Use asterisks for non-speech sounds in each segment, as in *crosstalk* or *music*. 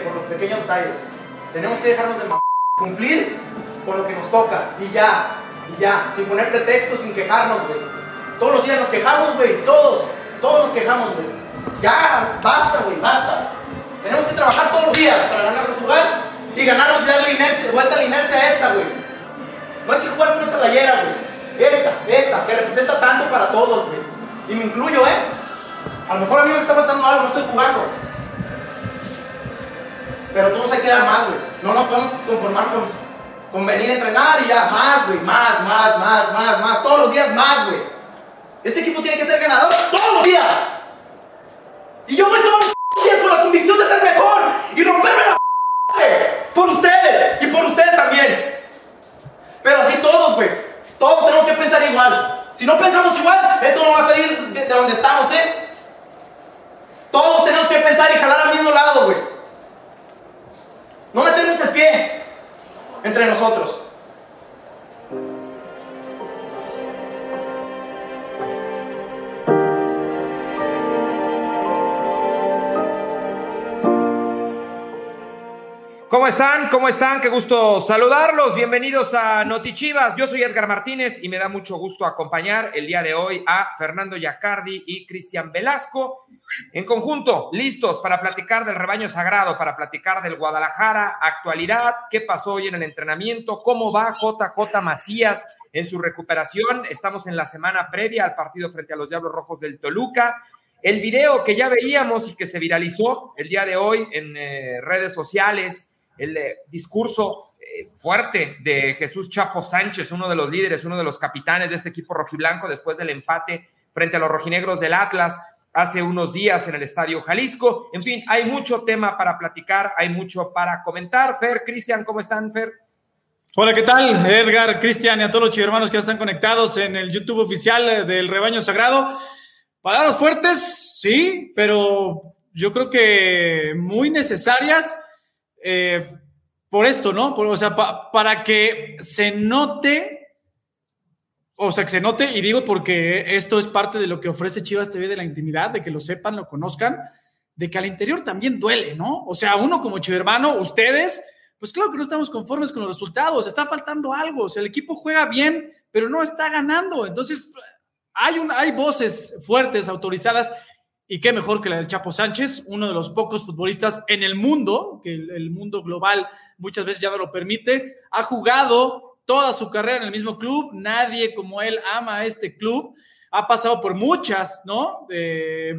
Por los pequeños detalles. Tenemos que dejarnos de cumplir con lo que nos toca y ya, y ya, sin poner pretextos, sin quejarnos, güey. Todos los días nos quejamos, güey, todos, todos nos quejamos, güey. Ya, basta, güey, basta. Tenemos que trabajar todos los días para ganarnos jugar y ganarnos y darle inercia, vuelta a la inercia a esta, güey. No hay que jugar con esta playera, güey. Esta, esta, que representa tanto para todos, güey. Y me incluyo, ¿eh? A lo mejor a mí me está faltando algo, no estoy jugando. Pero todos hay que dar más, güey. No nos podemos conformar con, con venir a entrenar y ya, más, güey, más, más, más, más, más. Todos los días más, güey. Este equipo tiene que ser ganador todos los días. Y yo voy todos los días con la convicción de ser mejor y romperme la por ustedes y por ustedes también. Pero así todos, güey. Todos tenemos que pensar igual. Si no pensamos igual, esto no va a salir de donde estamos, ¿eh? Todos tenemos que pensar y jalar al mismo lado, güey. No metemos el pie entre nosotros. ¿Cómo están? ¿Cómo están? Qué gusto saludarlos. Bienvenidos a Notichivas. Yo soy Edgar Martínez y me da mucho gusto acompañar el día de hoy a Fernando Yacardi y Cristian Velasco. En conjunto, listos para platicar del rebaño sagrado, para platicar del Guadalajara, actualidad, qué pasó hoy en el entrenamiento, cómo va JJ Macías en su recuperación. Estamos en la semana previa al partido frente a los Diablos Rojos del Toluca. El video que ya veíamos y que se viralizó el día de hoy en eh, redes sociales el eh, discurso eh, fuerte de Jesús Chapo Sánchez, uno de los líderes, uno de los capitanes de este equipo rojiblanco después del empate frente a los rojinegros del Atlas hace unos días en el Estadio Jalisco. En fin, hay mucho tema para platicar, hay mucho para comentar. Fer, Cristian, ¿cómo están, Fer? Hola, ¿qué tal? Edgar, Cristian y a todos los hermanos que están conectados en el YouTube oficial del Rebaño Sagrado. Palabras fuertes, sí, pero yo creo que muy necesarias eh, por esto, ¿no? o sea, para que se note, o sea, que se note, y digo porque esto es parte de lo que ofrece Chivas TV de la intimidad, de que lo sepan, lo conozcan, de que al interior también duele, ¿no? O sea, uno como chivermano, ustedes, pues claro que no estamos conformes con los resultados, está faltando algo, o sea, el equipo juega bien, pero no está ganando, entonces hay, un, hay voces fuertes, autorizadas, y qué mejor que la del Chapo Sánchez, uno de los pocos futbolistas en el mundo, que el, mundo global muchas veces ya no lo permite, ha jugado toda su carrera en el mismo club, nadie como él ama a este club, ha pasado por muchas, ¿no?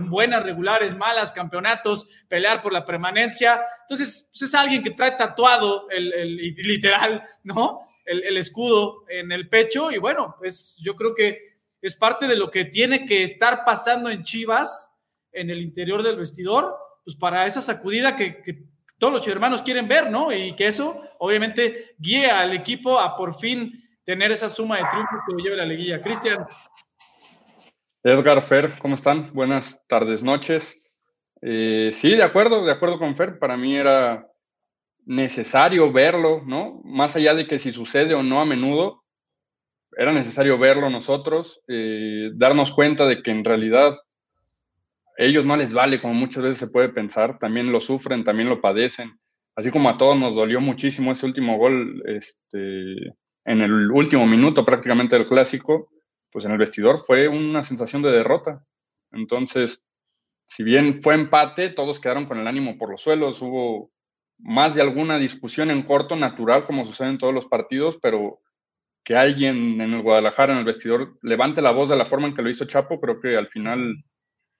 buenas, regulares, malas, campeonatos, pelear por la permanencia. Entonces, pues, es alguien que trae tatuado el, literal, ¿no? El, el, escudo en el pecho y bueno, pues yo creo que es parte de lo que tiene que estar pasando en Chivas en el interior del vestidor, pues para esa sacudida que, todos los hermanos quieren ver, ¿no? Y que eso obviamente guíe al equipo a por fin tener esa suma de triunfos que lleve la liguilla. Cristian. Edgar, Fer, ¿cómo están? Buenas tardes, noches. Eh, sí, de acuerdo, de acuerdo con Fer, para mí era necesario verlo, ¿no? Más allá de que si sucede o no a menudo, era necesario verlo nosotros, eh, darnos cuenta de que en realidad ellos no les vale, como muchas veces se puede pensar, también lo sufren, también lo padecen. Así como a todos nos dolió muchísimo ese último gol este, en el último minuto prácticamente del clásico, pues en el vestidor fue una sensación de derrota. Entonces, si bien fue empate, todos quedaron con el ánimo por los suelos, hubo más de alguna discusión en corto, natural, como sucede en todos los partidos, pero que alguien en el Guadalajara, en el vestidor, levante la voz de la forma en que lo hizo Chapo, creo que al final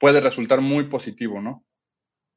puede resultar muy positivo, ¿no?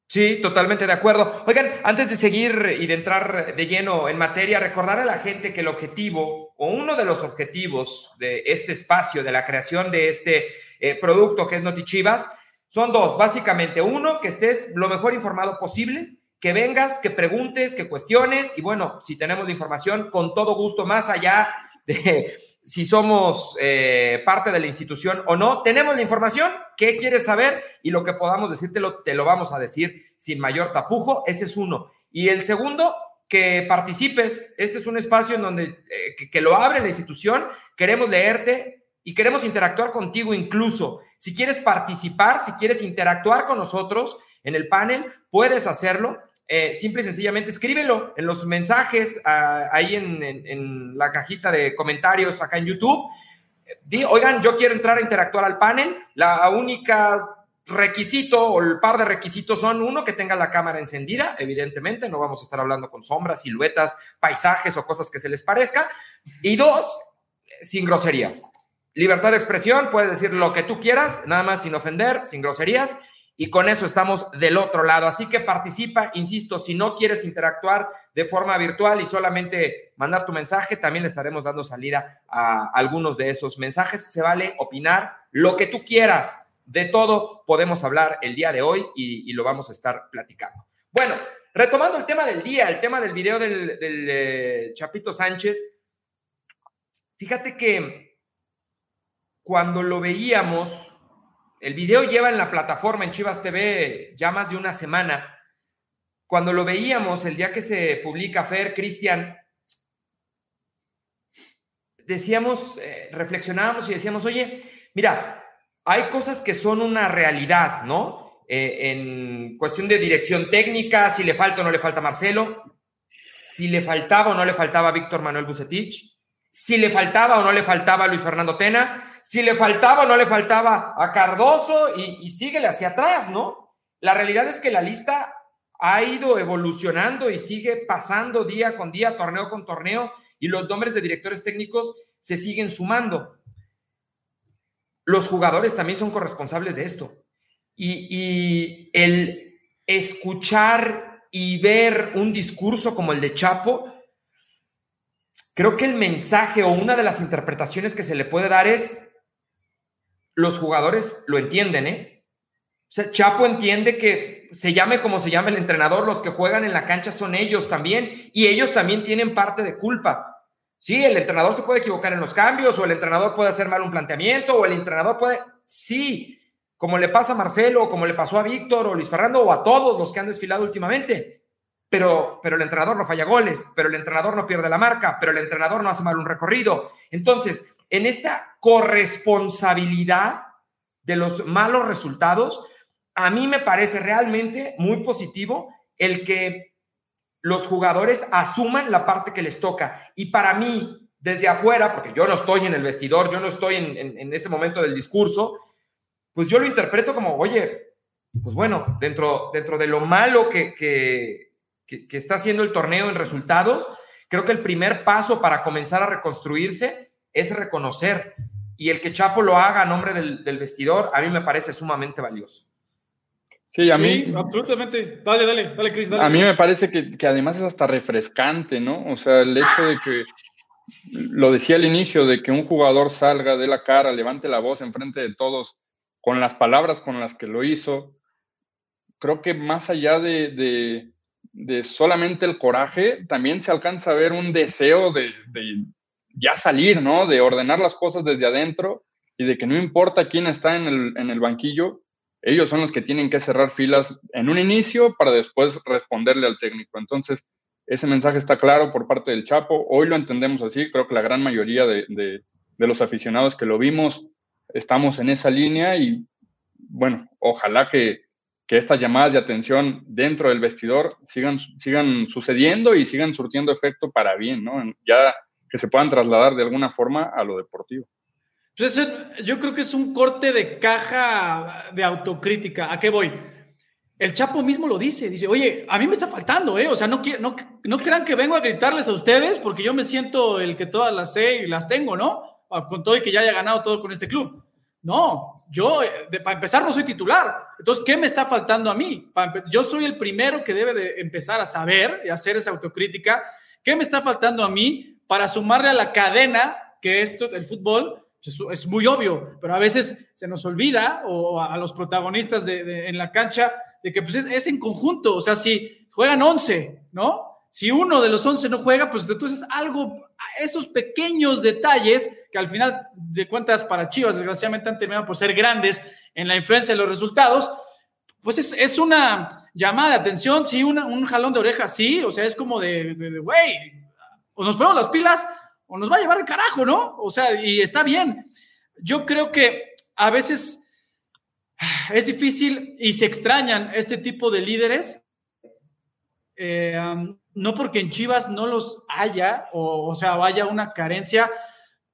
Sí, totalmente de acuerdo. Oigan, antes de seguir y de entrar de lleno en materia, recordar a la gente que el objetivo o uno de los objetivos de este espacio, de la creación de este eh, producto que es Notichivas, son dos, básicamente. Uno, que estés lo mejor informado posible, que vengas, que preguntes, que cuestiones y bueno, si tenemos la información, con todo gusto, más allá de si somos eh, parte de la institución o no. Tenemos la información, qué quieres saber y lo que podamos decírtelo, te lo vamos a decir sin mayor tapujo. Ese es uno. Y el segundo, que participes. Este es un espacio en donde eh, que, lo abre la institución. Queremos leerte y queremos interactuar contigo incluso. Si quieres participar, si quieres interactuar con nosotros en el panel, puedes hacerlo eh, simple y sencillamente escríbelo en los mensajes ah, ahí en, la cajita de comentarios acá en YouTube. Di, oigan, yo quiero entrar a interactuar al panel. La única requisito o el par de requisitos son uno que tenga la cámara encendida, evidentemente, no vamos a estar hablando con sombras, siluetas, paisajes o cosas que se les parezca. Y dos, sin groserías. Libertad de expresión, puedes decir lo que tú quieras, nada más sin ofender, sin groserías y con eso estamos del otro lado. Así que participa, insisto, si no quieres interactuar de forma virtual y solamente mandar tu mensaje, también le estaremos dando salida a algunos de esos mensajes. Se vale opinar lo que tú quieras. De todo podemos hablar el día de hoy y, lo vamos a estar platicando. Bueno, retomando el tema del día, el tema del video del, eh, Chapito Sánchez, fíjate que cuando lo veíamos, el video lleva en la plataforma en Chivas TV ya más de una semana. Cuando lo veíamos el día que se publica Fer, Cristian, decíamos, eh, reflexionábamos y decíamos, oye, mira, hay cosas que son una realidad, ¿no? Eh, en cuestión de dirección técnica, si le falta o no le falta Marcelo, si le faltaba o no le faltaba Víctor Manuel Bucetich, si le faltaba o no le faltaba Luis Fernando Tena, si le faltaba o no le faltaba a Cardoso y, y síguele hacia atrás, ¿no? La realidad es que la lista ha ido evolucionando y sigue pasando día con día, torneo con torneo, y los nombres de directores técnicos se siguen sumando. Los jugadores también son corresponsables de esto. Y, y el escuchar y ver un discurso como el de Chapo, creo que el mensaje o una de las interpretaciones que se le puede dar es, los jugadores lo entienden, ¿eh? O sea, Chapo entiende que se llame como se llame el entrenador, los que juegan en la cancha son ellos también, y ellos también tienen parte de culpa. Sí, el entrenador se puede equivocar en los cambios, o el entrenador puede hacer mal un planteamiento, o el entrenador puede, sí, como le pasa a Marcelo, o como le pasó a Víctor, o Luis Fernando, o a todos los que han desfilado últimamente. Pero, pero el entrenador no falla goles, pero el entrenador no pierde la marca, pero el entrenador no hace mal un recorrido. Entonces, en esta corresponsabilidad de los malos resultados, a mí me parece realmente muy positivo el que los jugadores asuman la parte que les toca. Y para mí, desde afuera, porque yo no estoy en el vestidor, yo no estoy en, ese momento del discurso, pues yo lo interpreto como, oye, pues bueno, dentro, dentro de lo malo que, que, que está haciendo el torneo en resultados, creo que el primer paso para comenzar a reconstruirse es reconocer. Y el que Chapo lo haga a nombre del, vestidor, a mí me parece sumamente valioso. Sí, a mí. absolutamente. Dale, dale, dale, Cris. A mí me parece que, que, además es hasta refrescante, ¿no? O sea, el hecho de que. Lo decía al inicio, de que un jugador salga de la cara, levante la voz en frente de todos, con las palabras con las que lo hizo. Creo que más allá de, de, de solamente el coraje, también se alcanza a ver un deseo de, ya salir, ¿no? De ordenar las cosas desde adentro y de que no importa quién está en el, en el banquillo, ellos son los que tienen que cerrar filas en un inicio para después responderle al técnico. Entonces, ese mensaje está claro por parte del Chapo. Hoy lo entendemos así. Creo que la gran mayoría de, de, los aficionados que lo vimos estamos en esa línea y, bueno, ojalá que, que estas llamadas de atención dentro del vestidor sigan, sigan sucediendo y sigan surtiendo efecto para bien, ¿no? Ya que se puedan trasladar de alguna forma a lo deportivo. Pues yo creo que es un corte de caja de autocrítica. ¿A qué voy? El Chapo mismo lo dice, dice, oye, a mí me está faltando, ¿eh? O sea, no, no, no crean que vengo a gritarles a ustedes porque yo me siento el que todas las sé y las tengo, ¿no? Ah, con todo y que ya haya ganado todo con este club. No, yo, eh, para empezar, no soy titular. Entonces, ¿qué me está faltando a mí? yo soy el primero que debe de empezar a saber y hacer esa autocrítica. ¿Qué me está faltando a mí para sumarle a la cadena que esto, el fútbol, es, muy obvio, pero a veces se nos olvida o a los protagonistas de, en la cancha de que pues es, en conjunto, o sea, si juegan 11, ¿no? Si uno de los 11 no juega, pues entonces algo, esos pequeños detalles que al final de cuentas para Chivas desgraciadamente han terminado por ser grandes en la influencia de los resultados, pues es, una llamada de atención, sí, un jalón de oreja, sí, o sea, es como de, güey, o nos ponemos las pilas o nos va a llevar el carajo, ¿no? O sea, y está bien. Yo creo que a veces *sighs* es difícil y se extrañan este tipo de líderes eh, no porque en Chivas no los haya, o, o sea, haya una carencia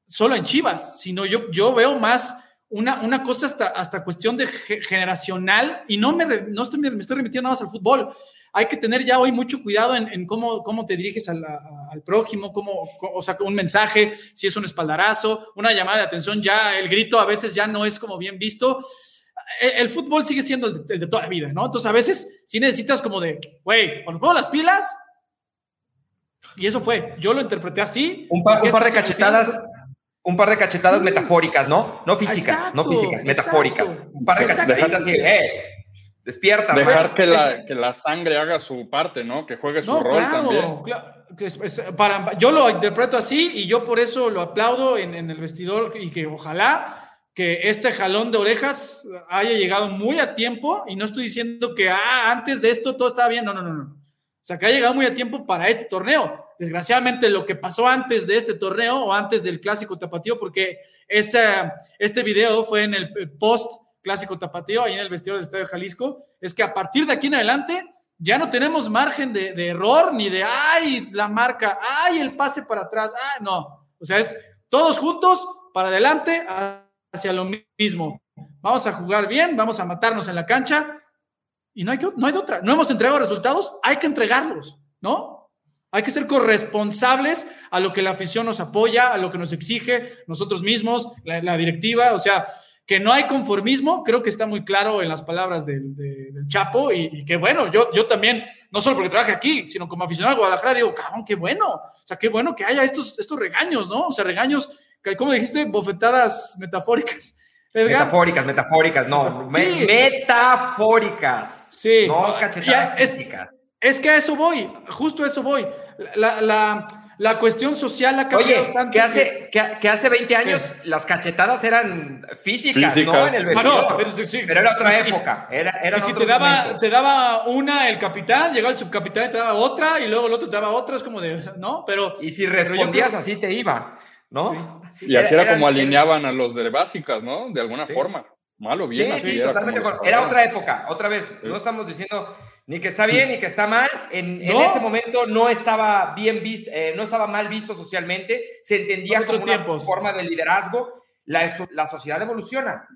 solo en Chivas, sino yo, yo veo más una, una cosa hasta, hasta cuestión de generacional y no, me, no estoy, me estoy remitiendo nada más al fútbol. Hay que tener ya hoy mucho cuidado en, cómo, cómo te diriges al, al prójimo, cómo, o sea, un mensaje, si es un espaldarazo, una llamada de atención, ya el grito a veces ya no es como bien visto. El, fútbol sigue siendo el de, toda la vida, ¿no? Entonces a veces si necesitas como de, güey, cuando pongo las pilas, y eso fue, yo lo interpreté así. Un par, un par de cachetadas un par de cachetadas metafóricas, ¿no? No físicas, no físicas, metafóricas. Un par de cachetadas eh, despierta. Dejar que, la, que la sangre haga su parte, ¿no? Que juegue su rol también. Claro, para, yo lo interpreto así y yo por eso lo aplaudo en, en el vestidor y que ojalá que este jalón de orejas haya llegado muy a tiempo y no estoy diciendo que ah, antes de esto todo estaba bien, no, no, no, no. O sea, que ha llegado muy a tiempo para este torneo desgraciadamente lo que pasó antes de este torneo o antes del clásico tapatío, porque este video fue en el post clásico tapatío, ahí en el vestidor del Estadio Jalisco, es que a partir de aquí en adelante ya no tenemos margen de, error ni de, ay, la marca, ay, el pase para atrás, ah, no. O sea, es todos juntos para adelante hacia lo mismo. Vamos a jugar bien, vamos a matarnos en la cancha y no hay, no hay otra. No hemos entregado resultados, hay que entregarlos, ¿no? Hay que ser corresponsables a lo que la afición nos apoya, a lo que nos exige nosotros mismos, la, directiva. O sea, que no hay conformismo, creo que está muy claro en las palabras del, Chapo. Y, que bueno, yo, yo también, no solo porque trabaje aquí, sino como aficionado a Guadalajara, digo, cabrón, qué bueno. O sea, qué bueno que haya estos, estos regaños, ¿no? O sea, regaños, como dijiste, bofetadas metafóricas. Metafóricas, metafóricas, no. metafóricas. Sí. No cachetadas físicas. Es que a eso voy, justo a eso voy. La, la, la cuestión social ha cambiado Oye, que hace, que, hace 20 años las cachetadas eran físicas, ¿no? En el ah, no, pero, sí, pero, era otra época. Era, era y si te daba, te daba una el capitán, llegaba el subcapitán y te daba otra, y luego el otro te daba otra, es como de, ¿no? Pero. Y si respondías así te iba, ¿no? y así era, como alineaban a los de básicas, ¿no? De alguna forma. Malo, bien. Sí, sí, totalmente. Era otra época, otra vez. No estamos diciendo ni que está bien ni que está mal. En, ese momento no estaba bien visto, eh, no estaba mal visto socialmente, se entendía como una forma de liderazgo. La, la, sociedad evoluciona,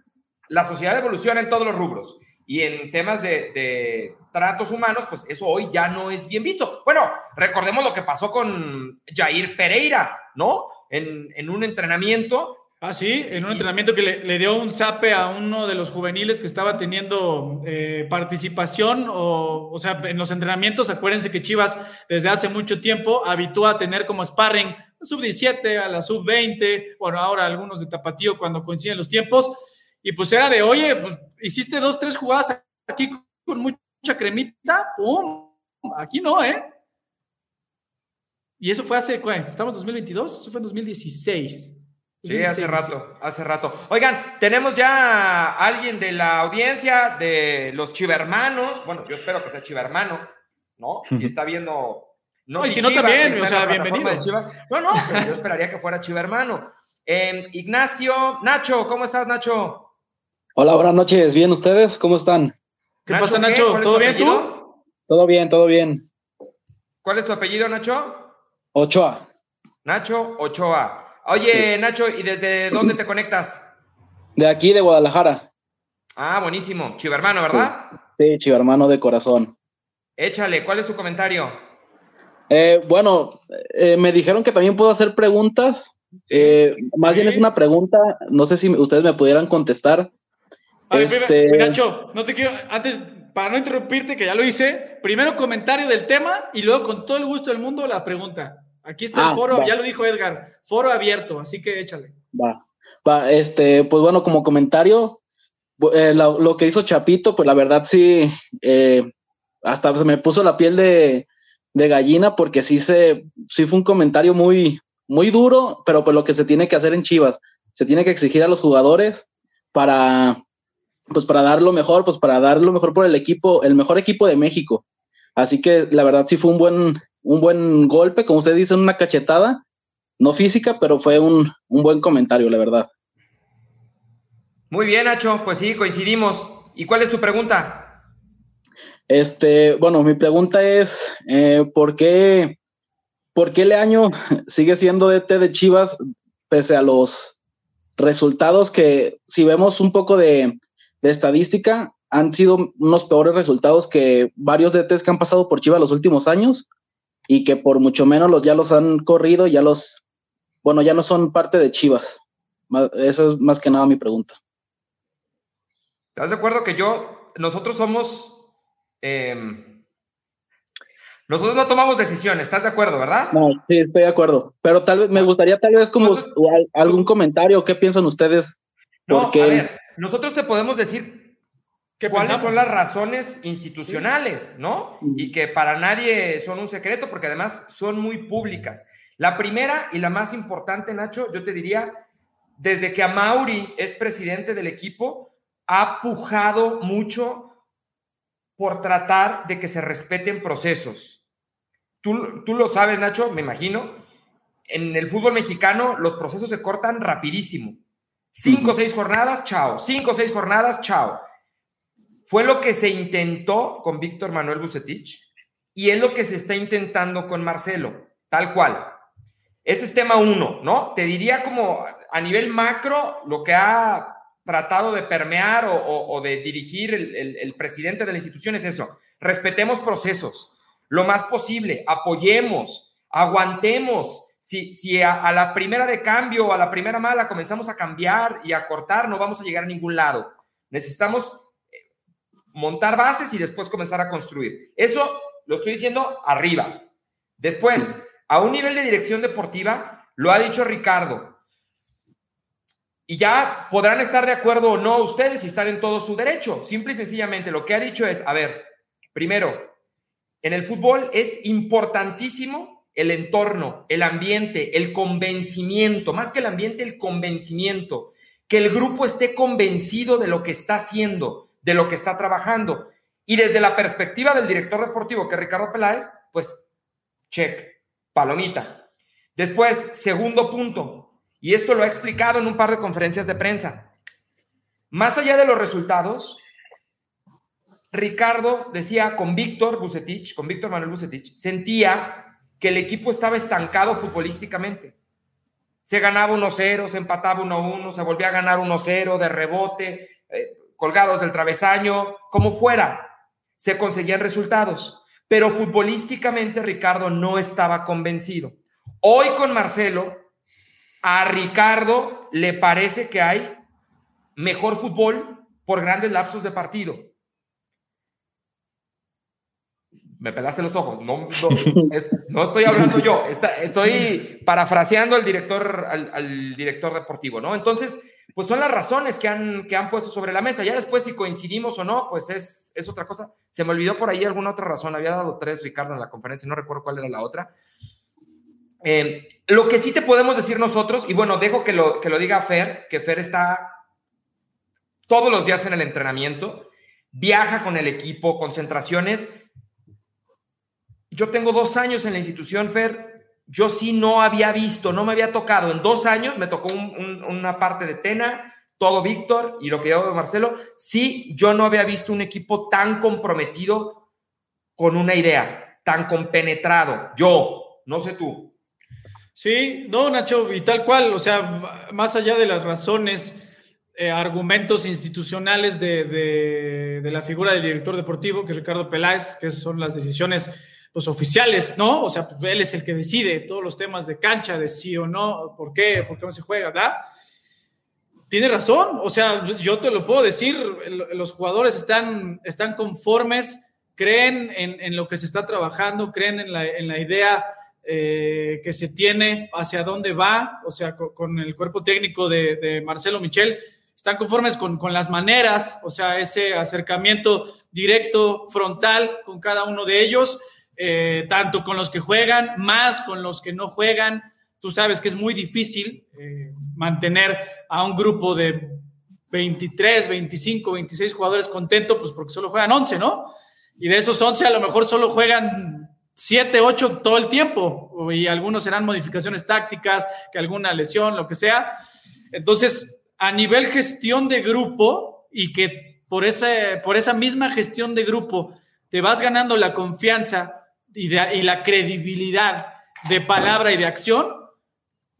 la sociedad evoluciona en todos los rubros y en temas de, de, tratos humanos, pues eso hoy ya no es bien visto. Bueno, recordemos lo que pasó con Jair Pereira, ¿no? En, en un entrenamiento Ah, sí, en un entrenamiento que le, dio un zape a uno de los juveniles que estaba teniendo eh, participación, o, o sea, en los entrenamientos, acuérdense que Chivas desde hace mucho tiempo habitúa a tener como sparring sub-17, a la sub-20, bueno, ahora algunos de tapatío cuando coinciden los tiempos, y pues era de, oye, pues hiciste dos, tres jugadas aquí con mucha cremita, ¡pum! Aquí no, ¿eh? Y eso fue hace, ¿cuál? ¿Estamos en 2022? Eso fue en 2016. Sí, hace rato, hace rato. Oigan, tenemos ya a alguien de la audiencia de los chivermanos. Bueno, yo espero que sea chivermano, ¿no? Si está viendo. No, y si no también, o sea, bienvenido. No, no, yo esperaría que fuera chivermano. Eh, Ignacio, Nacho, ¿cómo estás, Nacho? Hola, buenas noches. ¿Bien ustedes? ¿Cómo están? ¿Qué pasa, Nacho? ¿Todo bien tú? Todo bien, todo bien. ¿Cuál es tu apellido, Nacho? Ochoa. Nacho Ochoa. Oye, Nacho, ¿y desde dónde te conectas? De aquí, de Guadalajara. Ah, buenísimo. Chivermano, ¿verdad? Sí, chivermano de corazón. Échale, ¿cuál es tu comentario? Eh, bueno, eh, me dijeron que también puedo hacer preguntas. Eh, más bien es una pregunta, no sé si ustedes me pudieran contestar. A ver, este... Nacho, no te quiero, antes, para no interrumpirte, que ya lo hice, primero comentario del tema y luego con todo el gusto del mundo la pregunta. Aquí está el ah, foro, ya lo dijo Edgar, foro abierto, así que échale. Va, va, este, pues bueno, como comentario, eh, lo, que hizo Chapito, pues la verdad sí, eh, hasta se me puso la piel de, gallina porque sí se, sí fue un comentario muy, muy duro, pero pues lo que se tiene que hacer en Chivas, se tiene que exigir a los jugadores para, pues para dar lo mejor, pues para dar lo mejor por el equipo, el mejor equipo de México. Así que la verdad sí fue un buen, un buen golpe, como usted dice, una cachetada, no física, pero fue un, buen comentario, la verdad. Muy bien, Nacho, pues sí, coincidimos. ¿Y cuál es tu pregunta? Este, bueno, mi pregunta es, eh, ¿por qué, por qué Leaño *laughs* sigue siendo DT de Chivas pese a los resultados que, si vemos un poco de, de estadística, han sido unos peores resultados que varios DTs que han pasado por Chivas los últimos años y que por mucho menos los, ya los han corrido, ya los, bueno, ya no son parte de Chivas. Esa es más que nada mi pregunta. ¿Estás de acuerdo que yo, nosotros somos, em, nosotros no tomamos decisiones, ¿estás de acuerdo, verdad? No, sí, estoy de acuerdo. Pero tal vez, me gustaría tal vez como algún comentario, ¿qué piensan ustedes? No, a ver, nosotros te podemos decir cuáles son las razones institucionales, ¿no? Y que para nadie son un secreto, porque además son muy públicas. La primera y la más importante, Nacho, yo te diría, desde que Amauri es presidente del equipo, ha pujado mucho por tratar de que se respeten procesos. Tú, tú lo sabes, Nacho, me imagino. En el fútbol mexicano los procesos se cortan rapidísimo. Cinco o seis jornadas, chao. Cinco o seis jornadas, chao. Fue lo que se intentó con Víctor Manuel Bucetich y es lo que se está intentando con Marcelo, tal cual. Ese es tema uno, ¿no? Te diría como a nivel macro lo que ha tratado de permear o, de dirigir el, presidente de la institución es eso. Respetemos procesos lo más posible, apoyemos, aguantemos. Si, a, la primera de cambio o a la primera mala comenzamos a cambiar y a cortar, no vamos a llegar a ningún lado. Necesitamos montar bases y después comenzar a construir. Eso lo estoy diciendo arriba. Después, a un nivel de dirección deportiva, lo ha dicho Ricardo. Y ya podrán estar de acuerdo o no ustedes y estar en todo su derecho. Simple y sencillamente lo que ha dicho es, a ver, primero, en el fútbol es importantísimo el entorno, el ambiente, el convencimiento, más que el ambiente, el convencimiento, que el grupo esté convencido de lo que está haciendo, de lo que está trabajando. Y desde la perspectiva del director deportivo, que es Ricardo Peláez, pues check, palomita. Después, segundo punto, y esto lo ha explicado en un par de conferencias de prensa. Más allá de los resultados, Ricardo decía con Víctor Bucetich, con Víctor Manuel Bucetich, sentía que el equipo estaba estancado futbolísticamente. Se ganaba 1-0, se empataba 1-1, se volvía a ganar 1-0 de rebote. Eh, colgados del travesaño, como fuera, se conseguían resultados. Pero futbolísticamente Ricardo no estaba convencido. Hoy con Marcelo, a Ricardo le parece que hay mejor fútbol por grandes lapsos de partido. Me pelaste los ojos. No, estoy hablando yo. estoy parafraseando al director, al director deportivo, ¿no? Entonces, pues son las razones que han, que han puesto sobre la mesa. Ya después si coincidimos o no, pues es, es otra cosa. Se me olvidó por ahí alguna otra razón. Había dado tres, Ricardo, en la conferencia, no recuerdo cuál era la otra. Eh, lo que sí te podemos decir nosotros, y bueno, dejo que lo, que lo diga Fer, que Fer está todos los días en el entrenamiento, viaja con el equipo, concentraciones. Yo tengo dos años en la institución, Fer, yo sí no había visto, no me había tocado. En dos años me tocó una parte de Tena, todo Víctor y lo que yo de Marcelo. Sí, yo no había visto un equipo tan comprometido con una idea, tan compenetrado. Yo, no sé tú. Sí, no, Nacho, y tal cual, o sea, más allá de las razones, eh, argumentos institucionales de, de, la figura del director deportivo, que es Ricardo Peláez, que son las decisiones los oficiales, ¿no? O sea, pues, él es el que decide todos los temas de cancha, de sí o no, por qué, por qué no se juega, ¿verdad? Tiene razón, o sea, yo te lo puedo decir, los jugadores están, están conformes, creen en, lo que se está trabajando, creen en la, idea eh, que se tiene, hacia dónde va, o sea, con, el cuerpo técnico de, Marcelo Michel, están conformes con, con, las maneras, o sea, ese acercamiento directo, frontal con cada uno de ellos eh, tanto con los que juegan, más con los que no juegan. Tú sabes que es muy difícil eh, mantener a un grupo de 23, 25, 26 jugadores contentos, pues porque solo juegan 11, ¿no? Y de esos 11 a lo mejor solo juegan 7, 8 todo el tiempo, y algunos serán modificaciones tácticas, que alguna lesión, lo que sea. Entonces, a nivel gestión de grupo, y que por, ese, por esa misma gestión de grupo te vas ganando la confianza y, y la credibilidad de palabra y de acción,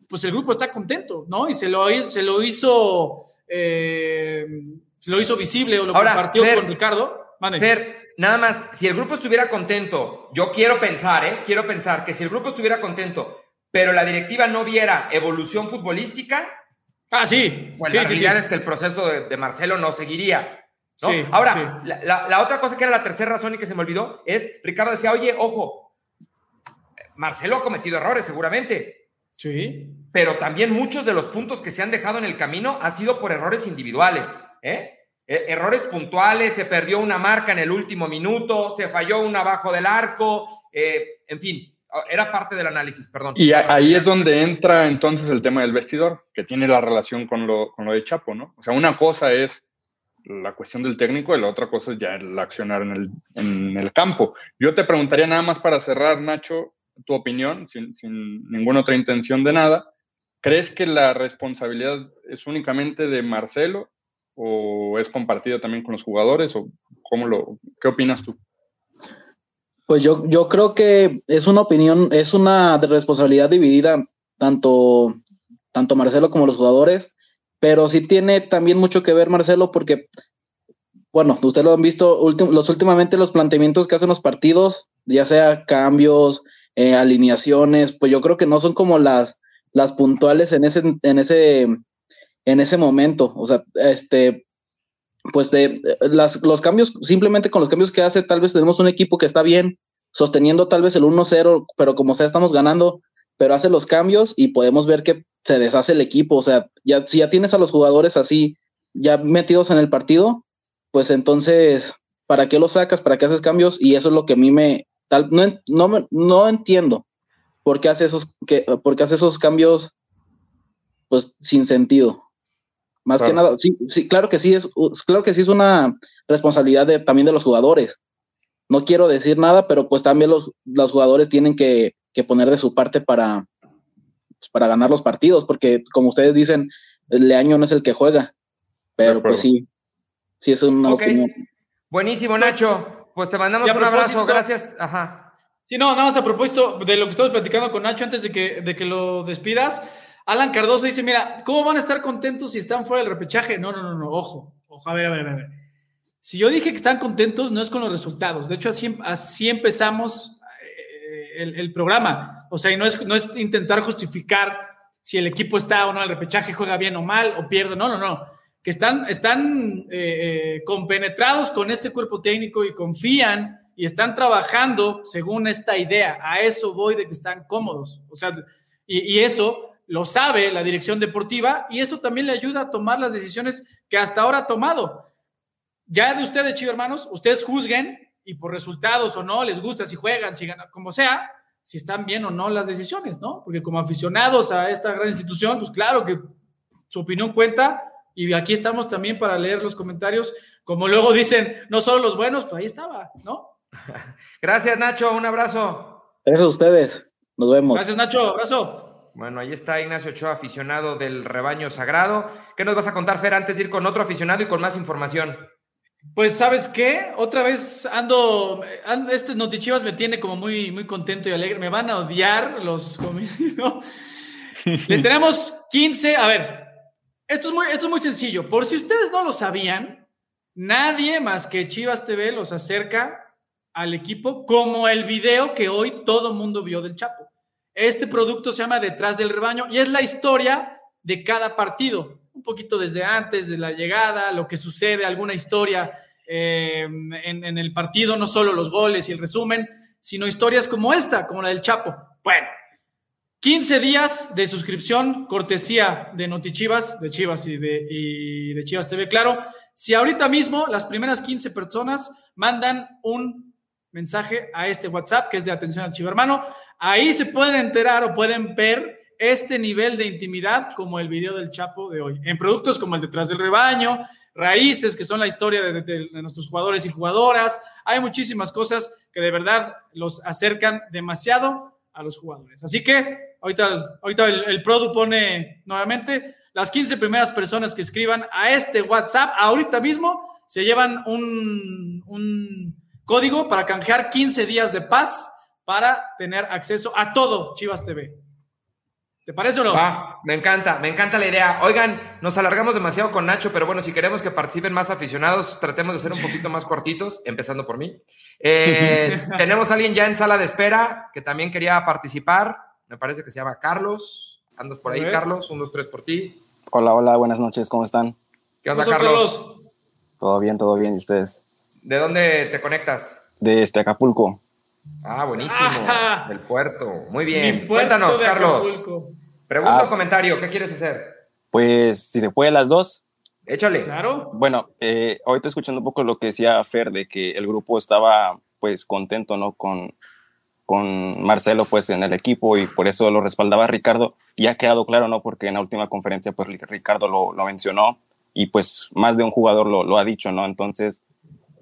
pues el grupo está contento, ¿no? Y se lo, se lo hizo, eh, se lo hizo visible o lo compartió con Ricardo. Fer, nada más, si el grupo estuviera contento, yo quiero pensar, ¿eh? Quiero pensar que si el grupo estuviera contento, pero la directiva no viera evolución futbolística. Ah, sí. Bueno, sí, la sí, realidad es que el proceso de, Marcelo no seguiría. ¿No? Ahora, la, la, otra cosa que era la tercera razón y que se me olvidó es, Ricardo decía, oye, ojo, Marcelo ha cometido errores seguramente. Sí. Pero también muchos de los puntos que se han dejado en el camino han sido por errores individuales. ¿eh? E, errores puntuales, se perdió una marca en el último minuto, se falló un abajo del arco, eh, en fin, era parte del análisis, perdón. Y ahí es donde entra entonces el tema del vestidor, que tiene la relación con lo, con lo de Chapo, ¿no? O sea, una cosa es la cuestión del técnico y la otra cosa es ya el accionar en el, en el campo. Yo te preguntaría nada más para cerrar, Nacho, tu opinión, sin, sin ninguna otra intención de nada. ¿Crees que la responsabilidad es únicamente de Marcelo o es compartida también con los jugadores o cómo lo qué opinas tú? Pues yo, yo creo que es una opinión, es una responsabilidad dividida tanto, tanto Marcelo como los jugadores, pero sí tiene también mucho que ver Marcelo porque, bueno, ustedes lo han visto los últimamente los planteamientos que hacen los partidos, ya sea cambios, eh, alineaciones, pues yo creo que no son como las, las puntuales en ese, en ese en ese momento. O sea, este, pues de las, los cambios, simplemente con los cambios que hace, tal vez tenemos un equipo que está bien, sosteniendo tal vez el 1-0, pero como sea, estamos ganando, pero hace los cambios y podemos ver que se deshace el equipo. O sea, ya, si ya tienes a los jugadores así, ya metidos en el partido, pues entonces, ¿para qué los sacas? ¿Para qué haces cambios? Y eso es lo que a mí me, tal, no, no, no entiendo por qué hace esos, que, por qué hace esos cambios, pues sin sentido. Más que nada, sí, sí, claro que sí es, claro que sí es una responsabilidad de, también de los jugadores. No quiero decir nada, pero pues también los, los jugadores tienen que, que, poner de su parte para, pues, para ganar los partidos, porque como ustedes dicen, el Leaño no es el que juega. Pero pues sí, sí es una opinión. Buenísimo, Nacho. Pues te mandamos un abrazo, gracias. Ajá. Sí, no, nada más a propósito de lo que estamos platicando con Nacho antes de que, de que lo despidas. Alan Cardoso dice, mira, ¿cómo van a estar contentos si están fuera del repechaje? No, no, no, no, ojo, ojo, a ver, a ver, a ver. Si yo dije que están contentos, no es con los resultados. De hecho, así, así empezamos el, programa. O sea, y no es, no es intentar justificar si el equipo está o no el repechaje, juega bien o mal, o pierde. No, no, no. Que están, están eh, eh, compenetrados con este cuerpo técnico y confían y están trabajando según esta idea. A eso voy de que están cómodos. O sea, y, y eso lo sabe la dirección deportiva y eso también le ayuda a tomar las decisiones que hasta ahora ha tomado. Ya de ustedes, chicos hermanos, ustedes juzguen y por resultados o no, les gusta si juegan, si ganan, como sea, si están bien o no las decisiones, ¿no? Porque como aficionados a esta gran institución, pues claro que su opinión cuenta y aquí estamos también para leer los comentarios, como luego dicen, no solo los buenos, pues ahí estaba, ¿no? *laughs* Gracias, Nacho, un abrazo. Gracias a ustedes, nos vemos. Gracias, Nacho, abrazo. Bueno, ahí está Ignacio Ochoa, aficionado del rebaño sagrado. ¿Qué nos vas a contar, Fer, antes de ir con otro aficionado y con más información? Pues, ¿sabes qué? Otra vez ando, este Notichivas me tiene como muy, muy contento y alegre. Me van a odiar los ¿no? *laughs* Les tenemos 15, a ver, esto es, muy, esto es muy sencillo. Por si ustedes no lo sabían, nadie más que Chivas TV los acerca al equipo como el video que hoy todo mundo vio del Chapo. Este producto se llama Detrás del Rebaño y es la historia de cada partido, un poquito desde antes de la llegada, lo que sucede, alguna historia eh, en, el partido, no solo los goles y el resumen, sino historias como esta, como la del Chapo. Bueno, 15 días de suscripción, cortesía de Notichivas, de Chivas y de, y de Chivas TV, claro. Si ahorita mismo las primeras 15 personas mandan un mensaje a este WhatsApp, que es de atención al chivo hermano, Ahí se pueden enterar o pueden ver este nivel de intimidad como el video del Chapo de hoy. En productos como el Detrás del Rebaño, Raíces, que son la historia de, nuestros jugadores y jugadoras. Hay muchísimas cosas que de verdad los acercan demasiado a los jugadores. Así que ahorita, ahorita el, el Produ pone nuevamente las 15 primeras personas que escriban a este WhatsApp ahorita mismo se llevan un código para canjear 15 días de paz para tener acceso a todo Chivas TV. ¿Te parece o no? Ah, me encanta, me encanta la idea. Oigan, nos alargamos demasiado con Nacho, pero bueno, si queremos que participen más aficionados, tratemos de ser un poquito más cortitos, empezando por mí. Eh, *laughs* tenemos a alguien ya en sala de espera que también quería participar. Me parece que se llama Carlos. ¿Andas por ahí, Carlos? Un, dos, tres por ti. Hola, hola, buenas noches, ¿cómo están? ¿Qué onda, Carlos? Carlos? Todo bien, todo bien, ¿y ustedes? ¿De dónde te conectas? De este Acapulco. Ah, buenísimo. *laughs* Del puerto. Muy bien. Cuéntanos, Carlos. Pregunta o ah. comentario, ¿qué quieres hacer? Pues si se puede las dos. Échale. Claro. Bueno, eh, ahorita escuchando un poco lo que decía Fer de que el grupo estaba pues contento, ¿no? Con, con Marcelo pues en el equipo y por eso lo respaldaba Ricardo. Y ha quedado claro, ¿no? Porque en la última conferencia pues Ricardo lo, lo mencionó y pues más de un jugador lo, lo ha dicho, ¿no? Entonces,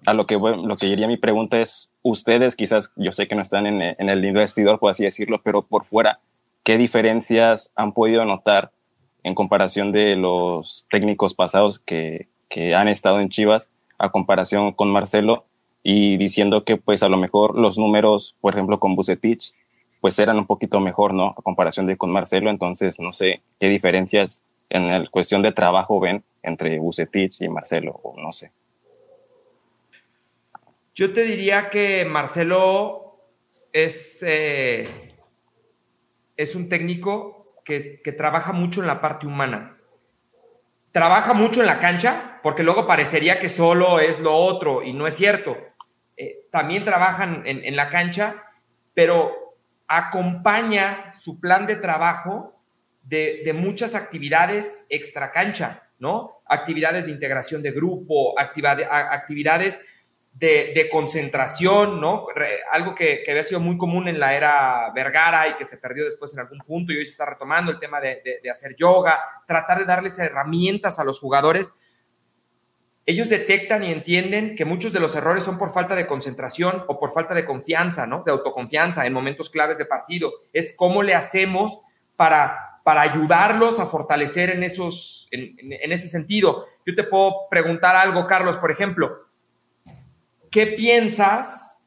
a lo que, lo que diría mi pregunta es, ustedes quizás, yo sé que no están en, en el vestidor, por así decirlo, pero por fuera, ¿qué diferencias han podido notar en comparación de los técnicos pasados que, que han estado en Chivas a comparación con Marcelo y diciendo que pues a lo mejor los números, por ejemplo, con Bucetich, pues eran un poquito mejor, ¿no? A comparación de con Marcelo, entonces no sé qué diferencias en la cuestión de trabajo ven entre Bucetich y Marcelo, o no sé. Yo te diría que Marcelo es, eh, es un técnico que, que trabaja mucho en la parte humana. Trabaja mucho en la cancha, porque luego parecería que solo es lo otro, y no es cierto. Eh, también trabajan en, en la cancha, pero acompaña su plan de trabajo de, de, muchas actividades extra cancha, ¿no? Actividades de integración de grupo, actividades de, concentración, ¿no? algo que, había sido muy común en la era Vergara y que se perdió después en algún punto y hoy se está retomando el tema de, hacer yoga, tratar de darles herramientas a los jugadores. Ellos detectan y entienden que muchos de los errores son por falta de concentración o por falta de confianza, ¿no? De autoconfianza en momentos claves de partido. Es cómo le hacemos para, para ayudarlos a fortalecer en, esos, en ese sentido. Yo te puedo preguntar algo, Carlos, por ejemplo ¿qué piensas?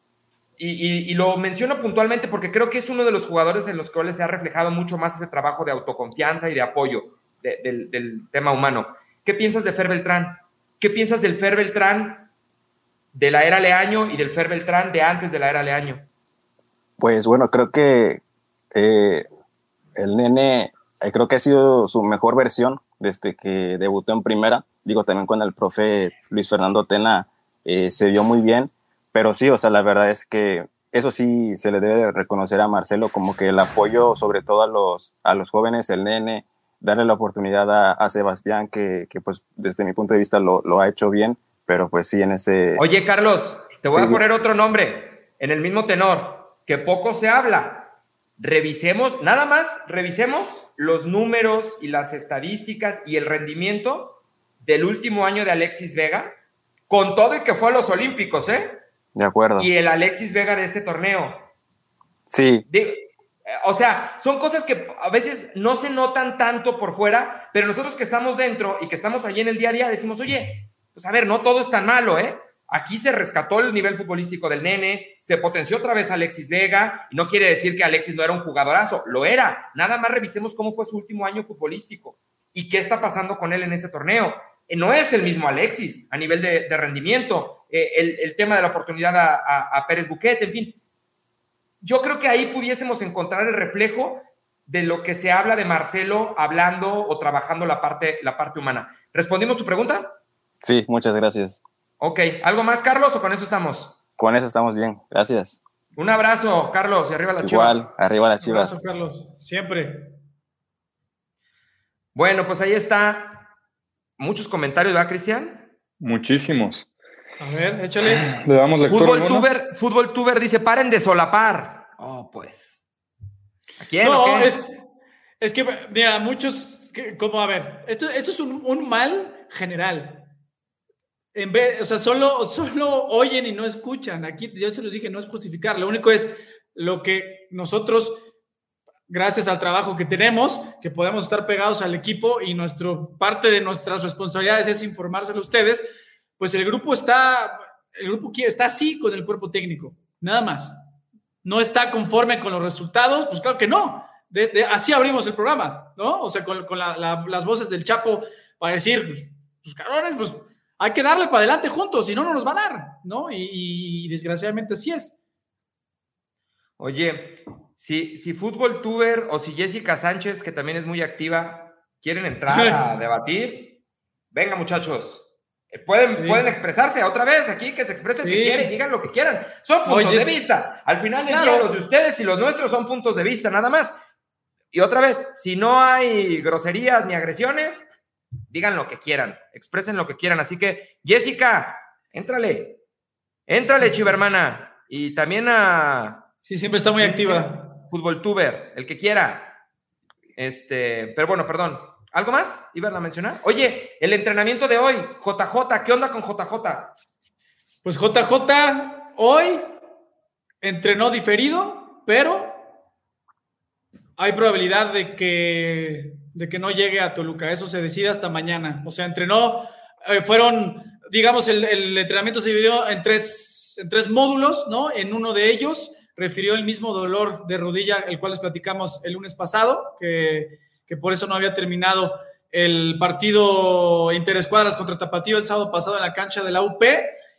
Y, lo menciono puntualmente porque creo que es uno de los jugadores en los cuales se ha reflejado mucho más ese trabajo de autoconfianza y de apoyo del, tema humano. ¿Qué piensas de Fer Beltrán? ¿Qué piensas del Fer Beltrán de la era Leaño y del Fer Beltrán de antes de la era Leaño? Pues bueno, creo que eh, el nene, eh, creo que ha sido su mejor versión desde que debutó en primera. Digo, también con el profe Luis Fernando Tena eh, se vio muy bien, pero sí, o sea, la verdad es que eso sí se le debe reconocer a Marcelo, como que el apoyo sobre todo a los, a los jóvenes, el nene, darle la oportunidad a, Sebastián, que, que, pues desde mi punto de vista lo, lo, ha hecho bien, pero pues sí en ese... Oye, Carlos, te voy a poner otro nombre, en el mismo tenor, que poco se habla. Revisemos, nada más, revisemos los números y las estadísticas y el rendimiento del último año de Alexis Vega con todo y que fue a los Olímpicos, ¿eh? De acuerdo. Y el Alexis Vega de este torneo. Sí. o sea, son cosas que a veces no se notan tanto por fuera, pero nosotros que estamos dentro y que estamos allí en el día a día decimos, oye, pues a ver, no todo es tan malo, ¿eh? Aquí se rescató el nivel futbolístico del nene, se potenció otra vez Alexis Vega, y no quiere decir que Alexis no era un jugadorazo, lo era. Nada más revisemos cómo fue su último año futbolístico y qué está pasando con él en este torneo. Eh, no es el mismo Alexis a nivel de, rendimiento, eh, el, tema de la oportunidad a, Pérez Buquet, en fin. Yo creo que ahí pudiésemos encontrar el reflejo de lo que se habla de Marcelo hablando o trabajando la parte, la parte humana. ¿Respondimos tu pregunta? Sí, muchas gracias. Ok, ¿algo más, Carlos, o con eso estamos? Con eso estamos bien, gracias. Un abrazo, Carlos, y arriba las chivas. Igual, arriba las chivas. Un abrazo, Carlos, siempre. Bueno, pues ahí está muchos comentarios, ¿verdad, Cristian? Muchísimos. A ver, échale. Le damos lectura. Fútbol tuber, fútbol tuber dice, paren de solapar. Oh, pues. ¿A quién? No, es, es, que, mira, muchos, como, a ver, esto, esto es un, mal general. En vez, o sea, solo, solo oyen y no escuchan. Aquí yo se los dije, no es justificar. Lo único es lo que nosotros gracias al trabajo que tenemos, que podemos estar pegados al equipo y nuestro, parte de nuestras responsabilidades es informárselo a ustedes, pues el grupo está el grupo está así con el cuerpo técnico, nada más. No está conforme con los resultados, pues claro que no. así abrimos el programa, ¿no? O sea, con, las voces del Chapo para decir, pues, pues cabrones, pues hay que darle para adelante juntos, si no, no nos va a dar, ¿no? Y, desgraciadamente así es. Oye, si, si Fútbol Tuber o si Jessica Sánchez, que también es muy activa, quieren entrar a *laughs* debatir, venga muchachos. Eh, pueden, pueden expresarse otra vez aquí, que se expresen que quieren, digan lo que quieran. Son puntos de vista. Al final del día, los de ustedes y los nuestros son puntos de vista, nada más. Y otra vez, si no hay groserías ni agresiones, digan lo que quieran, expresen lo que quieran. Así que, Jessica, éntrale, éntrale, chiva hermana. Y también a. Sí, siempre está muy activa. Fútbol tuber, el que quiera. Este, pero bueno, perdón. ¿Algo más? ¿Iban a mencionar? Oye, el entrenamiento de hoy, JJ, ¿qué onda con JJ? Pues JJ hoy entrenó diferido, pero hay probabilidad de que, de que no llegue a Toluca. Eso se decide hasta mañana. O sea, entrenó, eh, fueron, digamos, el, entrenamiento se dividió en tres, en tres módulos, ¿no? En uno de ellos refirió el mismo dolor de rodilla, el cual les platicamos el lunes pasado, que, que por eso no había terminado el partido interescuadras contra Tapatío el sábado pasado en la cancha de la UP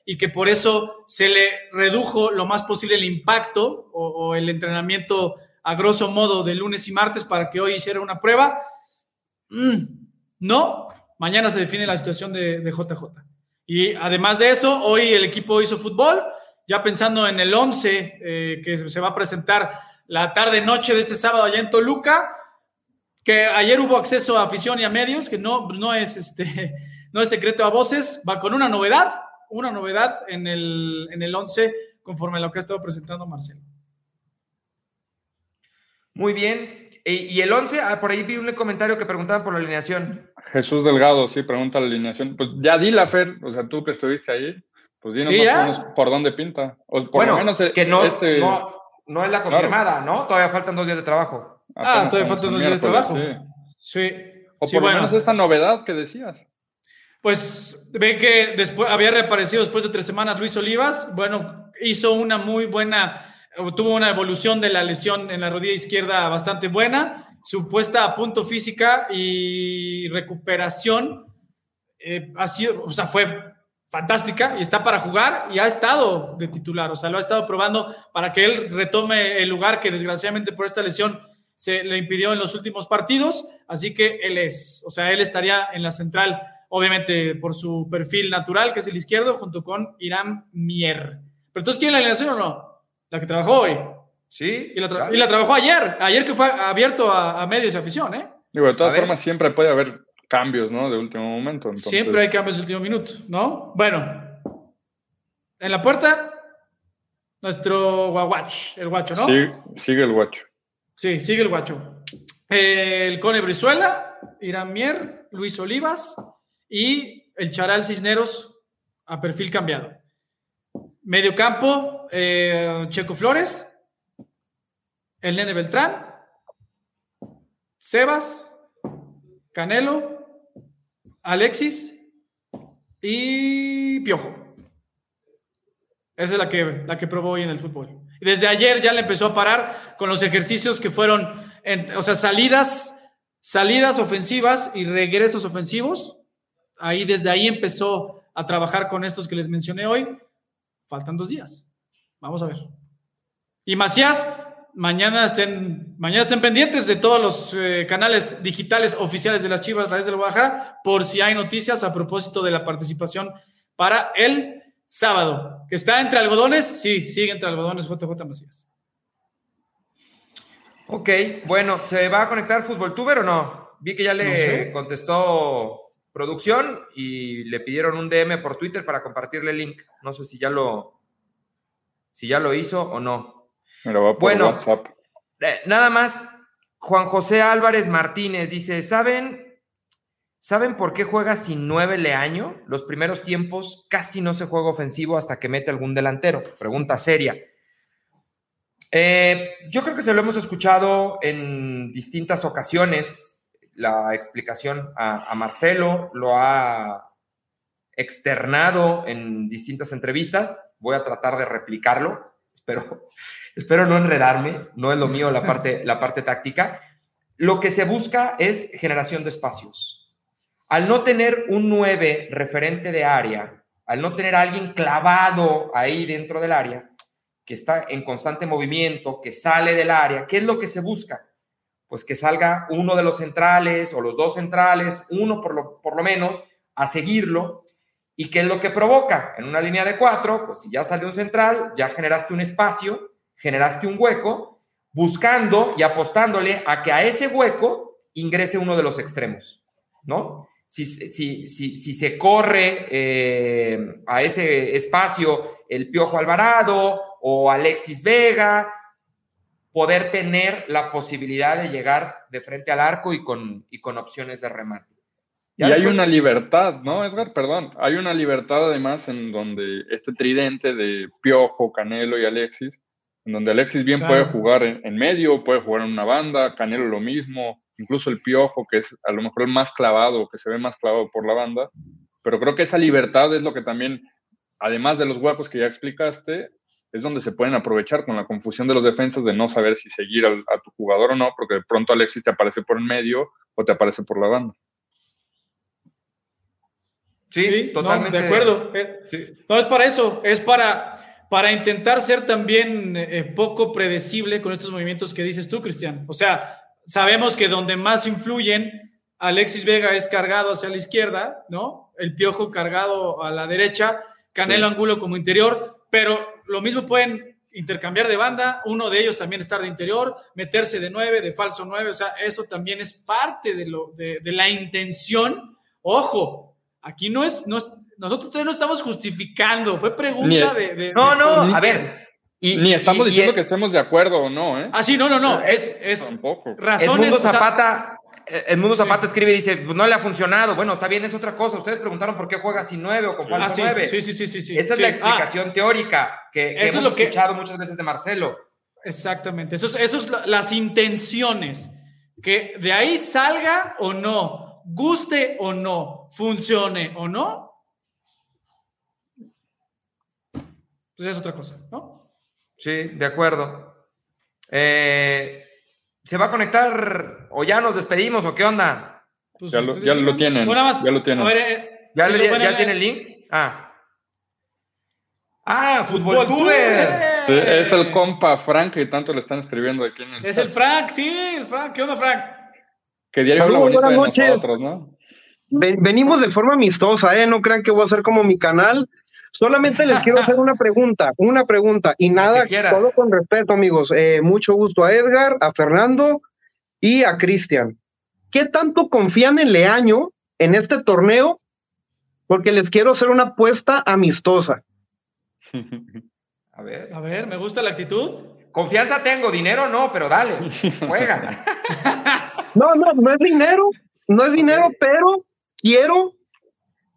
y que por eso se le redujo lo más posible el impacto o el entrenamiento a grosso modo de lunes y martes para que hoy hiciera una prueba. Mm, no, mañana se define la situación de, JJ. Y además de eso, hoy el equipo hizo fútbol, ya pensando en el 11 eh, que se va a presentar la tarde-noche de este sábado allá en Toluca, que ayer hubo acceso a afición y a medios, que no, no, es, este, *laughs* no es secreto a voces, va con una novedad, una novedad en el, en el 11 conforme a lo que ha estado presentando Marcelo. Muy bien. Y el 11, ah, por ahí vi un comentario que preguntaban por la alineación. Jesús Delgado, sí, pregunta la alineación. Pues ya di la Fer, o sea, tú que estuviste ahí, pues dinos por dónde pinta. O por bueno, lo menos que no, este... no, es la confirmada, ¿no? Todavía faltan dos días de trabajo. ah, todavía faltan dos días de trabajo. Sí. O por lo menos esta novedad que decías. Pues ve que después había reaparecido después de tres semanas Luis Olivas. Bueno, hizo una muy buena tuvo una evolución de la lesión en la rodilla izquierda bastante buena, supuesta a punto física y recuperación eh, ha sido, o sea, fue fantástica y está para jugar y ha estado de titular, o sea, lo ha estado probando para que él retome el lugar que desgraciadamente por esta lesión se le impidió en los últimos partidos, así que él es, o sea, él estaría en la central, obviamente por su perfil natural, que es el izquierdo, junto con Irán Mier. Pero entonces, ¿quién la alineación o no? La que trabajó hoy. Sí. Y la, trabajó ayer. Ayer que fue abierto a, medios y afición, ¿eh? Digo, de todas formas, siempre puede haber cambios, ¿no? De último momento. Siempre hay cambios de último minuto, ¿no? Bueno. En la puerta, nuestro guaguach, el guacho, ¿no? Sí, sigue el guacho. Sí, sigue el guacho. El Cone Brizuela, Irán Mier, Luis Olivas y el Charal Cisneros a perfil cambiado. Medio campo, eh, Checo Flores, el Nene Beltrán, Sebas, Canelo, Alexis y Piojo. Esa es la que, la que probó hoy en el fútbol. Desde ayer ya le empezó a parar con los ejercicios que fueron, o sea, salidas, salidas ofensivas y regresos ofensivos. Ahí desde ahí empezó a trabajar con estos que les mencioné hoy faltan dos días. Vamos a ver. Y Macías, mañana estén, mañana estén pendientes de todos los eh, canales digitales oficiales de las Chivas Raíz del Guadalajara por si hay noticias a propósito de la participación para el sábado. ¿Que está entre algodones? Sí, sigue entre algodones JJ Macías. Ok, bueno, ¿se va a conectar Fútbol Tuber o no? Vi que ya le contestó producción y le pidieron un DM por Twitter para compartirle el link. No sé si ya lo, si ya lo hizo o no. Bueno, eh, nada más, Juan José Álvarez Martínez dice, ¿saben, ¿saben por qué juega sin nueve Leaño? Los primeros tiempos casi no se juega ofensivo hasta que mete algún delantero. Pregunta seria. Eh, yo creo que se lo hemos escuchado en distintas ocasiones la explicación a, Marcelo, lo ha externado en distintas entrevistas. Voy a tratar de replicarlo. *laughs* Espero, espero no enredarme. No es lo mío la *laughs* parte, la parte táctica. Lo que se busca es generación de espacios. Al no tener un 9 referente de área, al no tener a alguien clavado ahí dentro del área, que está en constante movimiento, que sale del área, ¿qué es lo que se busca? Pues que salga uno de los centrales o los dos centrales, uno por lo, por lo menos, a seguirlo. ¿Y qué es lo que provoca? En una línea de cuatro, pues si ya sale un central, ya generaste un espacio, generaste un hueco, buscando y apostándole a que a ese hueco ingrese uno de los extremos, ¿no? Si, si, si, si se corre eh, a ese espacio el Piojo Alvarado o Alexis Vega, poder tener la posibilidad de llegar de frente al arco y con, y con opciones de remate. y hay una libertad, ¿no, Edgar? Perdón, hay una libertad además en donde este tridente de Piojo, Canelo y Alexis, en donde Alexis bien puede jugar en, en, medio, puede jugar en una banda, Canelo lo mismo, incluso el Piojo, que es a lo mejor el más clavado, que se ve más clavado por la banda, pero creo que esa libertad es lo que también, además de los huecos que ya explicaste, es donde se pueden aprovechar con la confusión de los defensas de no saber si seguir al, a tu jugador o no, porque de pronto Alexis te aparece por el medio o te aparece por la banda. Sí, sí totalmente. No, de acuerdo. Sí. No es para eso, es para, para intentar ser también eh, poco predecible con estos movimientos que dices tú, Cristian. O sea, sabemos que donde más influyen, Alexis Vega es cargado hacia la izquierda, ¿no? El Piojo cargado a la derecha, Canelo sí. Angulo como interior, pero lo mismo pueden intercambiar de banda, uno de ellos también estar de interior, meterse de nueve, de falso nueve, o sea, eso también es parte de, lo, de, de la intención. Ojo, aquí no es, no es, nosotros tres no estamos justificando, fue pregunta de, de, No, no, a ver, y, Ni estamos y, diciendo y, que estemos de acuerdo o no, ¿eh? Ah, sí, no, no, no. Es, es Tampoco. razones. El mundo Zapata, el mundo Zapata sí. escribe y dice, pues no le ha funcionado. Bueno, está bien, es otra cosa. Ustedes preguntaron por qué juega sin nueve o con falso ah, sí. nueve. Sí, sí, sí, sí, sí. Esa es la explicación ah, teórica que, que hemos es lo escuchado que, muchas veces de Marcelo. Exactamente. Eso es, eso es la, las intenciones. Que de ahí salga o no, guste o no, funcione o no. Pues es otra cosa, ¿no? Sí, de acuerdo. Eh, ¿Se va a conectar o ya nos despedimos o qué onda? Pues ya, lo, ya lo, tienen. Bueno, más, ya lo tienen. Ver, eh, ¿Ya, le, ya, ya tiene el link? Ah. Ah, Fútbol, Tuber. Sí, es el compa Frank que tanto le están escribiendo aquí en el Es chat. el Frank, sí, el Frank. ¿Qué onda, Frank? Que diario habla bonito de noches. nosotros, ¿no? Venimos de forma amistosa, ¿eh? No crean que voy a hacer como mi canal. Solamente les quiero hacer una pregunta, una pregunta, y nada, todo con respeto, amigos. Eh, mucho gusto a Edgar, a Fernando y a Cristian. ¿Qué tanto confían en Leaño en este torneo? Porque les quiero hacer una apuesta amistosa. A ver. A ver, me gusta la actitud. Confianza tengo, dinero no, pero dale, juega. no, no, no es dinero, no es dinero, okay. pero quiero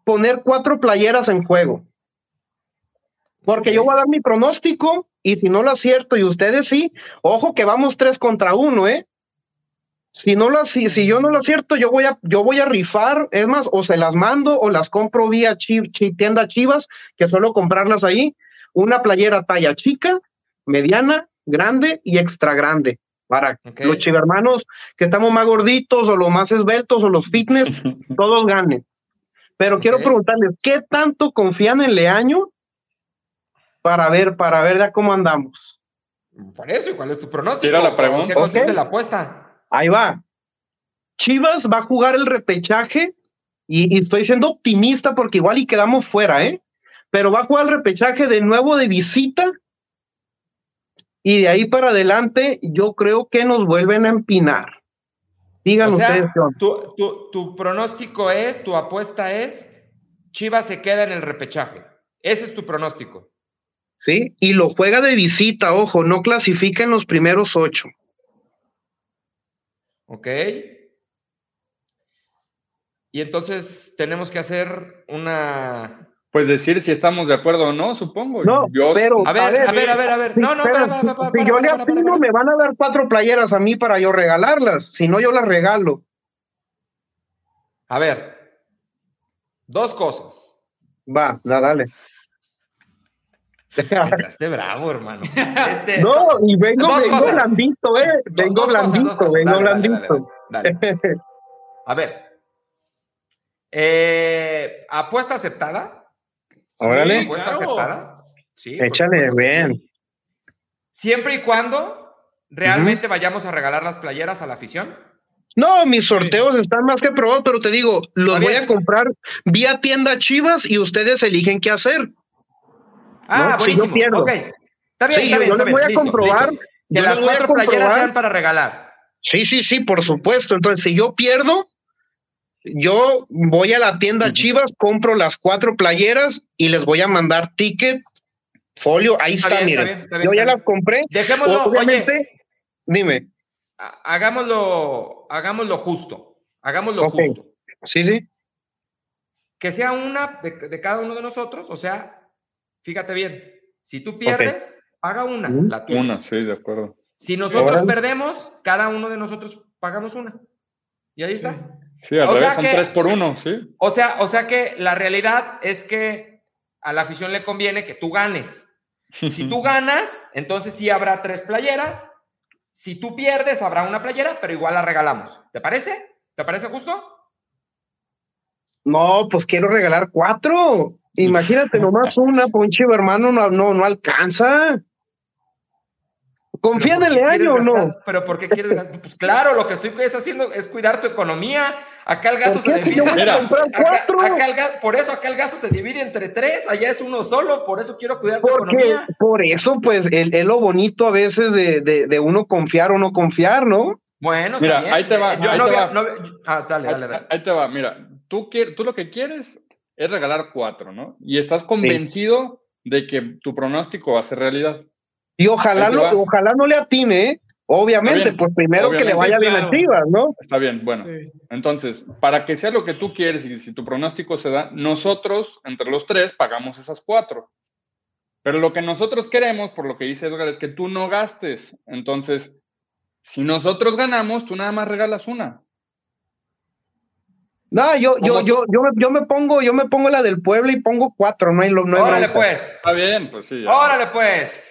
poner cuatro playeras en juego. Porque yo voy a dar mi pronóstico y si no lo acierto y ustedes sí, ojo que vamos tres contra uno, ¿eh? Si no lo si, si yo no lo acierto, yo voy a yo voy a rifar, es más, o se las mando o las compro vía chi, chi, tienda Chivas, que suelo comprarlas ahí, una playera talla chica, mediana, grande y extra grande para okay. los chivermanos que estamos más gorditos o los más esbeltos o los fitness, *laughs* todos ganen. Pero okay. quiero preguntarles, ¿qué tanto confían en Leaño para ver, para ver ya cómo andamos. Por eso, ¿cuál es tu pronóstico? Tira la pregunta. ¿Qué consiste okay. la apuesta? Ahí va. Chivas va a jugar el repechaje y, y, estoy siendo optimista porque igual y quedamos fuera, ¿eh? Pero va a jugar el repechaje de nuevo de visita y de ahí para adelante yo creo que nos vuelven a empinar. Digan o sea, ustedes. Tu, tu, tu pronóstico es, tu apuesta es, Chivas se queda en el repechaje. Ese es tu pronóstico. ¿Sí? Y lo juega de visita, ojo, no clasifica en los primeros ocho. Ok. Y entonces tenemos que hacer una. Pues decir si estamos de acuerdo o no, supongo. No, yo, pero. A ver, a ver, a ver, a ver. A ver. No, no, pero, para, para, para, si yo le afirmo, me van a dar cuatro playeras a mí para yo regalarlas. Si no, yo las regalo. A ver. Dos cosas. Va, da, dale. *laughs* Entraste bravo, hermano. Este, No, y vengo, vengo cosas. blandito, eh. Vengo cosas, blandito, cosas. vengo Dale, blandito. dale, dale. *laughs* A ver. Eh, ¿Apuesta aceptada? Órale. ¿Apuesta claro. aceptada? Sí. Échale, sí. Siempre y cuando realmente vayamos a regalar las playeras a la afición. No, mis sorteos están más que probados, pero te digo, los voy bien. a comprar vía tienda Chivas y ustedes eligen qué hacer. Ah, No, si yo buenísimo. pierdo. Ok. Está bien, Sí, está bien, yo está les bien. voy a Listo, comprobar, listo. Que yo las les voy a cuatro playeras comprobar. sean para regalar. Sí, sí, sí, por supuesto. Entonces, si yo pierdo, yo voy a la tienda Chivas, compro las cuatro playeras y les voy a mandar ticket, folio. Ahí Está está, bien, está miren. bien, está bien, yo ya las compré. Dejémoslo, Obviamente, oye, dime. ha- hagámoslo, hagámoslo justo. Hagámoslo justo. Sí, sí. Que sea una de, de cada uno de nosotros, o sea, fíjate bien, si tú pierdes, paga una, la tuya. Una, sí, de acuerdo. Si nosotros perdemos, cada uno de nosotros pagamos una. Y ahí está. Sí, al O revés sea son que- tres por uno, sí. O sea, o sea que la realidad es que a la afición le conviene que tú ganes. Si tú *laughs* ganas, entonces sí habrá tres playeras. Si tú pierdes, habrá una playera, pero igual la regalamos. ¿Te parece? ¿Te parece justo? No, pues quiero regalar cuatro. Imagínate, nomás una, ponche, hermano, no, no, no alcanza. ¿Confía en ¿Pero el año o no? ¿Pero por qué quieres gastar? Pues claro, lo que estoy es haciendo es cuidar tu economía. Acá el gasto ¿Por se divide. Mira, Acá- cuatro. acá el por eso acá el gasto se divide entre tres, allá es uno solo, por eso quiero cuidar tu Porque economía. por eso, pues, el- es lo bonito a veces de, de, de uno confiar o no confiar, ¿no? Bueno, Mira, está bien. ahí te va, Yo ahí no te había- va. no ah, dale, dale, Ahí, dale. ahí te va, mira, tú, tú lo que quieres es regalar cuatro, ¿no? Y estás convencido de que tu pronóstico va a ser realidad. Y ojalá, lo- ojalá no le atine, ¿eh? Obviamente, pues primero que le vaya sí, bien claro. ¿no? Está bien, bueno. Sí. Entonces, para que sea lo que tú quieres y si tu pronóstico se da, nosotros, entre los tres, pagamos esas cuatro. Pero lo que nosotros queremos, por lo que dice Edgar, es que tú no gastes. Entonces, si nosotros ganamos, tú nada más regalas una. No, yo, yo, ¿Cómo yo, yo, me, yo me pongo, yo me pongo la del pueblo y pongo cuatro, no hay lo, no hay Órale, bronca. pues. Está bien, pues sí. ya. Órale, pues.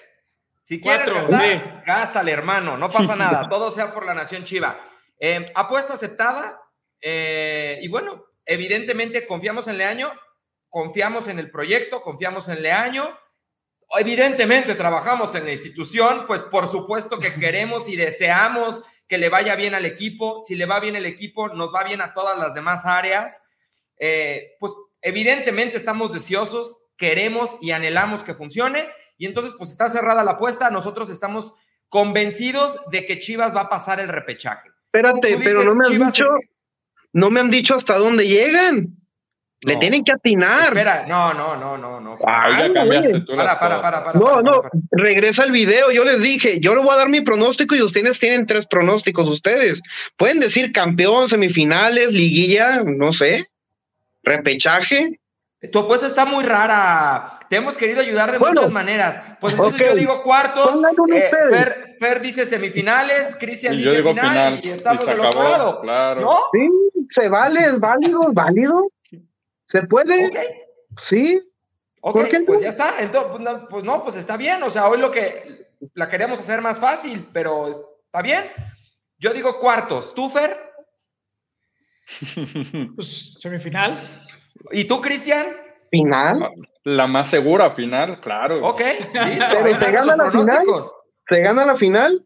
Si quieres Cuatro, gastar, sí. gástale, hermano. No pasa *laughs* nada. Todo sea por la nación chiva. Eh, apuesta aceptada. eh, y bueno, evidentemente confiamos en Leaño, confiamos en el proyecto, confiamos en Leaño. Evidentemente trabajamos en la institución, pues por supuesto que queremos y deseamos que le vaya bien al equipo. Si le va bien el equipo, nos va bien a todas las demás áreas. Eh, pues evidentemente estamos deseosos, queremos y anhelamos que funcione. Y entonces, pues está cerrada la apuesta. Nosotros estamos convencidos de que Chivas va a pasar el repechaje. Espérate, pero no me han Chivas, dicho, no me han dicho hasta dónde llegan. Le No. tienen que atinar. Espera, no, no, no, no, no. Ah, Ahí ya no, cambiaste tú Para, para, para, para. No, para, no, para. regresa el video. Yo les dije, yo le voy a dar mi pronóstico y ustedes tienen tres pronósticos. Ustedes pueden decir campeón, semifinales, liguilla, no sé, repechaje. Tu apuesta está muy rara. Te hemos querido ayudar de Bueno. muchas maneras. Pues entonces yo digo cuartos. Eh, ustedes. Fer, Fer dice semifinales, Cristian Y dice yo digo final, final. y estamos y del otro lado. Claro. ¿No? Sí, se vale, es válido, es válido. Se puede, sí. Ok, ¿Por qué no? pues ya está. Entonces, pues, no, pues no, pues está bien. O sea, hoy lo que la queremos hacer más fácil, pero está bien. Yo digo cuartos. ¿Tú, Fer? *laughs* Pues semifinal. ¿Y tú, Cristian? Final, La más segura final, claro. Ok, listo. Pero se gana la final. se gana la final.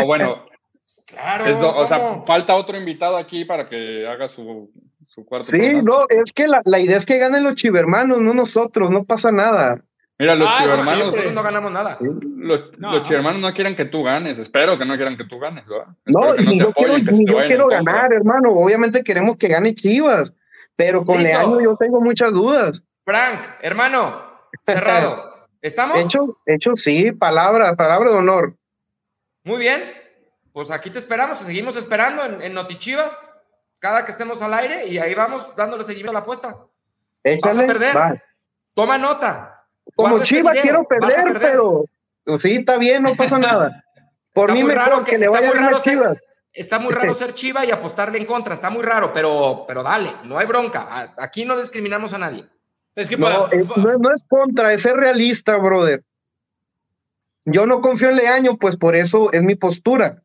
O bueno, *laughs* Claro. es do- o sea, falta otro invitado aquí para que haga su, su cuarto. Sí, no, es que la, la idea es que ganen los chivermanos, no nosotros, no pasa nada. Mira, los Ah, chivermanos, no ganamos nada. los, No. los chivermanos no quieren que tú ganes. Espero que no quieran que tú ganes, ¿verdad? No, ni te yo quiero, apoyen, ni yo contra. ganar, hermano. Obviamente queremos que gane Chivas, pero con Listo. Leaño yo tengo muchas dudas. Frank, hermano, cerrado. *laughs* ¿Estamos? Hecho, hecho sí, palabra, palabra de honor. Muy bien. Pues aquí te esperamos, te seguimos esperando en, en Notichivas, cada que estemos al aire, y ahí vamos dándole seguimiento a la apuesta. Échale, perder. va. Toma nota. Como este video, quiero vas a perder, pero pues sí, está bien, no pasa nada. *laughs* Por Está mí muy mejor raro que, que- le vaya muy a raro ser- Chivas. Está muy raro *laughs* ser chiva y apostarle en contra, está muy raro, pero, pero dale, no hay bronca. A- Aquí no discriminamos a nadie. Es que No, para. es- no, no es contra, es ser realista, brother. Yo no confío en Leaño, pues por eso es mi postura.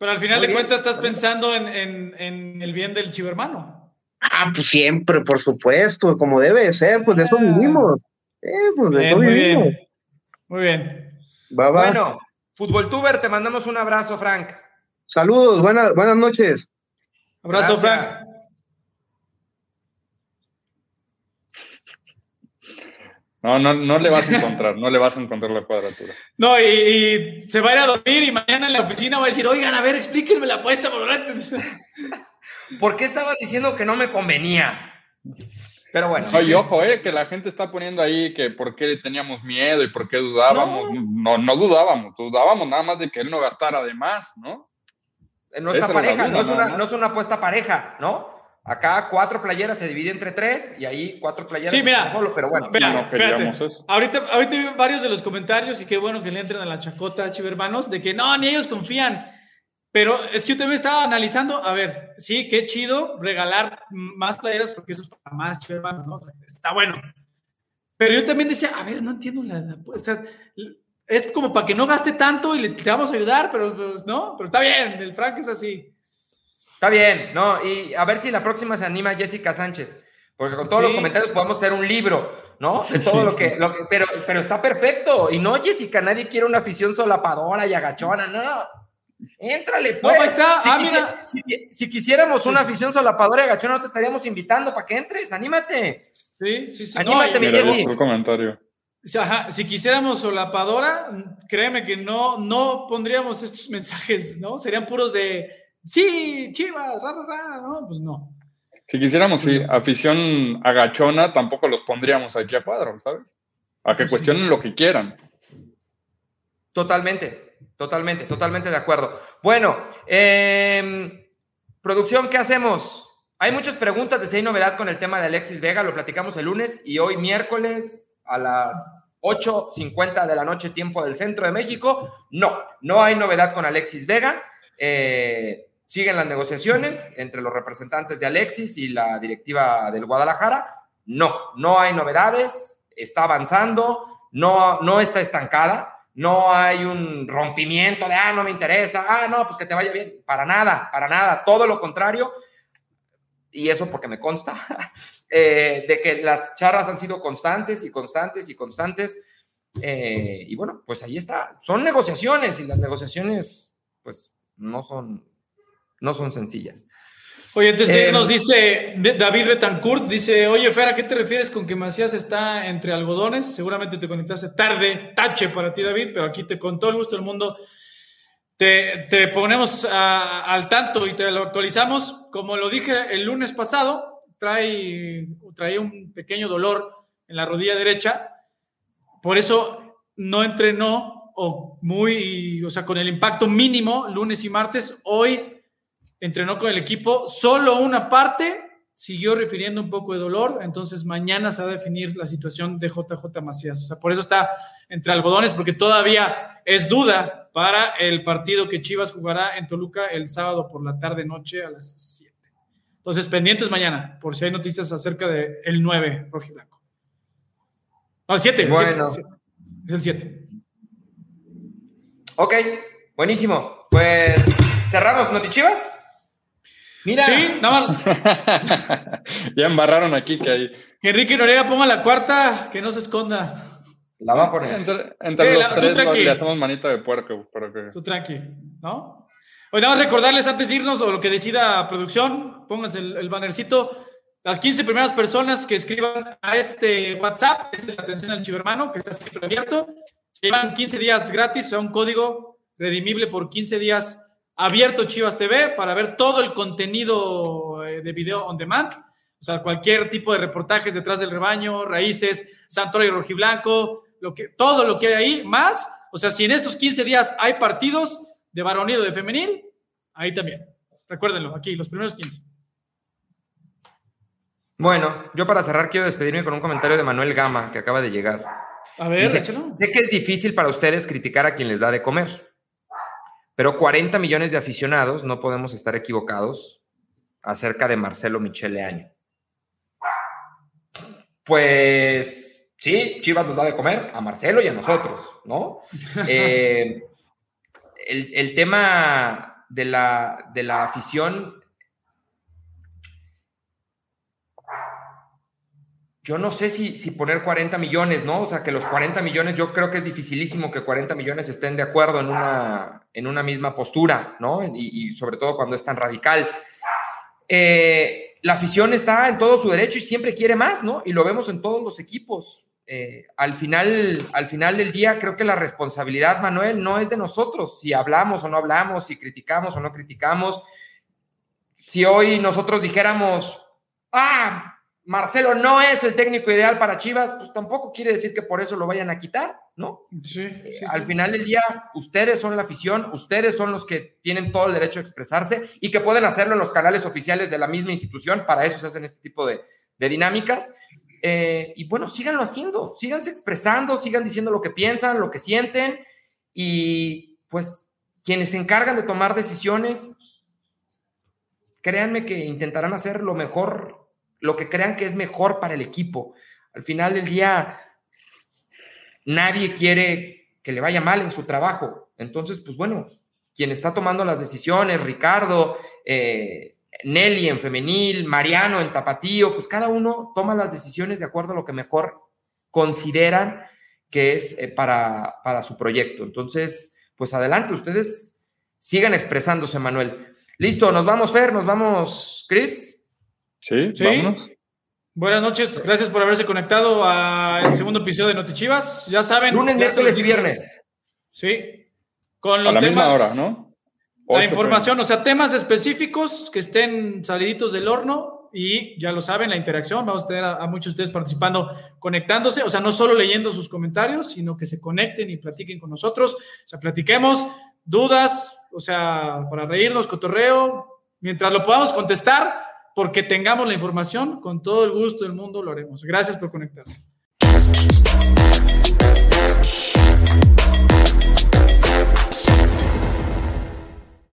Pero al final Muy de cuentas estás pensando en, en- en el bien del chivermano. Ah, pues siempre, por supuesto, como debe de ser, pues de eso Ah. vivimos. Eh, pues de Bien, eso muy vivimos. bien. Muy bien. Va, va. Bueno, Fútbol Tuber, te mandamos un abrazo, Frank. Saludos, buenas, buenas noches. Abrazo, Gracias. Frank. No, no, no le vas a *laughs* encontrar, no le vas a encontrar la cuadratura. No, y, y se va a ir a dormir y mañana en la oficina va a decir, oigan, a ver, explíquenme la apuesta. por favor". *laughs* ¿Por qué estabas diciendo que no me convenía? Pero bueno. No, y ojo, eh, que la gente está poniendo ahí que por qué teníamos miedo y por qué dudábamos. No, no, dudábamos, dudábamos nada más de que él no gastara de más, ¿no? No está pareja, duda, no, es una, no es una apuesta pareja, ¿no? Acá cuatro playeras se divide entre tres y ahí cuatro playeras Sí, mira. solo, pero bueno. Vea, no espérate. eso. Ahorita, ahorita vi varios de los comentarios y qué bueno que le entren a la chacota, chivermanos, de que no, ni ellos confían. Pero es que yo también estaba analizando, a ver, sí, qué chido regalar más playeras porque eso es para más chivermanos, ¿no? Está bueno. Pero yo también decía, a ver, no entiendo la, la- o sea, es como para que no gaste tanto y le te vamos a ayudar, pero, pero no, pero está bien, el Frank es así. Está bien, ¿no? Y a ver si la próxima se anima Jessica Sánchez. Porque con todos Sí. los comentarios podemos hacer un libro, ¿no? De todo lo que, lo que- pero, pero está perfecto. Y no, Jessica, nadie quiere una afición solapadora y agachona, no. Éntrale, pues. ahí está. Si, Ah, quisi- mira. si- si quisiéramos una afición solapadora y agachona, no te estaríamos invitando para que entres. Anímate. Sí, sí, sí. Anímate, y- mi Jessy. el comentario. Si- ajá, si quisiéramos solapadora, créeme que no, no pondríamos estos mensajes, ¿no? Serían puros de, sí, chivas, ra, ra, ra", ¿no? Pues no. Si quisiéramos, sí, afición agachona, tampoco los pondríamos aquí a cuadro, ¿sabes? A que Sí. cuestionen lo que quieran. Totalmente, totalmente, totalmente de acuerdo. Bueno, em, producción, ¿qué hacemos? Hay muchas preguntas de si hay novedad con el tema de Alexis Vega, lo platicamos el lunes y hoy miércoles a las 8.50 de la noche, tiempo del centro de México. No, no hay novedad con Alexis Vega. Eh, siguen las negociaciones entre los representantes de Alexis y la directiva del Guadalajara. No, no hay novedades, está avanzando, no, no está estancada no hay un rompimiento de, ah, no me interesa, ah, no, pues que te vaya bien. Para nada, para nada, todo lo contrario. Y eso porque me consta, *laughs* eh, de que las charlas han sido constantes y constantes y constantes. Eh, y bueno, pues ahí está. Son negociaciones y las negociaciones, pues, no son, no son sencillas. Oye, entonces Eh, nos dice David Betancourt, dice, oye, Fer, ¿a qué te refieres con que Macías está entre algodones? Seguramente te conectaste tarde, tache para ti, David, pero aquí te con todo el gusto del mundo te, te ponemos a- al tanto y te lo actualizamos. Como lo dije el lunes pasado, trae, trae un pequeño dolor en la rodilla derecha, por eso no entrenó o muy, o sea, con el impacto mínimo lunes y martes. Hoy entrenó con el equipo, solo una parte siguió refiriendo un poco de dolor, entonces mañana se va a definir la situación de JJ Macías. O sea, por eso está entre algodones, porque todavía es duda para el partido que Chivas jugará en Toluca el sábado por la tarde noche a las 7. Entonces, pendientes mañana, por si hay noticias acerca del el 9 rojiblanco. No, el 7. Bueno. Es el 7. Ok, buenísimo. Pues cerramos Notichivas. Mira, Sí, nada más. *laughs* ya embarraron aquí que hay. Que Enrique Noriega ponga la cuarta, que no se esconda. la va a poner. Entre, entre Sí, los la- tres le hacemos manita de puerco para que. Tú tranqui, ¿no? Hoy nada más recordarles antes de irnos o lo que decida producción, pónganse el, el bannercito. Las 15 primeras personas que escriban a este WhatsApp, es la atención al chivermano, que está siempre abierto, se llevan 15 días gratis, o sea, un código redimible por 15 días abierto Chivas TV para ver todo el contenido eh, de video on demand. O sea, cualquier tipo de reportajes detrás del rebaño, raíces, Santorio y Rojiblanco, lo que, todo lo que hay ahí, más. O sea, si en esos 15 días hay partidos de varonil o de femenil, ahí también. Recuérdenlo, aquí, los primeros 15. Bueno, yo para cerrar quiero despedirme con un comentario de Manuel Gama que acaba de llegar. A ver, Dice, sé que es difícil para ustedes criticar a quien les da de comer, pero 40 millones de aficionados no podemos estar equivocados acerca de Marcelo Michele Año. Pues sí, Chivas nos da de comer a Marcelo y a nosotros, ¿no? *laughs* Eh, el, el, tema de la, de la afición yo no sé si, si, poner 40 millones, ¿no? O sea, que los 40 millones, yo creo que es dificilísimo que 40 millones estén de acuerdo en una, en una misma postura, ¿no? Y, sobre todo cuando es tan radical. Eh, la afición está en todo su derecho y siempre quiere más, ¿no? Y lo vemos en todos los equipos. Eh, al, final, al final del día, creo que la responsabilidad, Manuel, no es de nosotros, si hablamos o no hablamos, si criticamos o no criticamos. Si hoy nosotros dijéramos, ah, Marcelo no es el técnico ideal para Chivas, pues tampoco quiere decir que por eso lo vayan a quitar, ¿no? Sí, Eh, sí, Al final del día, ustedes son la afición, ustedes son los que tienen todo el derecho a expresarse y que pueden hacerlo en los canales oficiales de la misma institución, para eso se hacen este tipo de, de dinámicas. Eh, y bueno, síganlo haciendo, síganse expresando, sigan diciendo lo que piensan, lo que sienten y pues quienes se encargan de tomar decisiones, créanme que intentarán hacer lo mejor, lo que crean que es mejor para el equipo. Al final del día, nadie quiere que le vaya mal en su trabajo. Entonces, pues bueno, quien está tomando las decisiones, Ricardo, eh, Nelly en femenil, Mariano en tapatío, pues cada uno toma las decisiones de acuerdo a lo que mejor consideran que es eh, para, para su proyecto. Entonces, pues adelante, ustedes sigan expresándose, Manuel. Listo, nos vamos, Fer, nos vamos, Chris. Sí, Sí. vámonos. Buenas noches, gracias por haberse conectado al segundo episodio de Notichivas. Ya saben, Lunes, miércoles y viernes. Sí. Con A los la temas. misma hora, ¿no? La información, o sea, temas específicos que estén saliditos del horno y ya lo saben, la interacción. Vamos a tener a, a muchos de ustedes participando, conectándose, o sea, no solo leyendo sus comentarios, sino que se conecten y platiquen con nosotros. O sea, platiquemos dudas, o sea, para reírnos, cotorreo, mientras lo podamos contestar, porque tengamos la información, con todo el gusto del mundo lo haremos. Gracias por conectarse.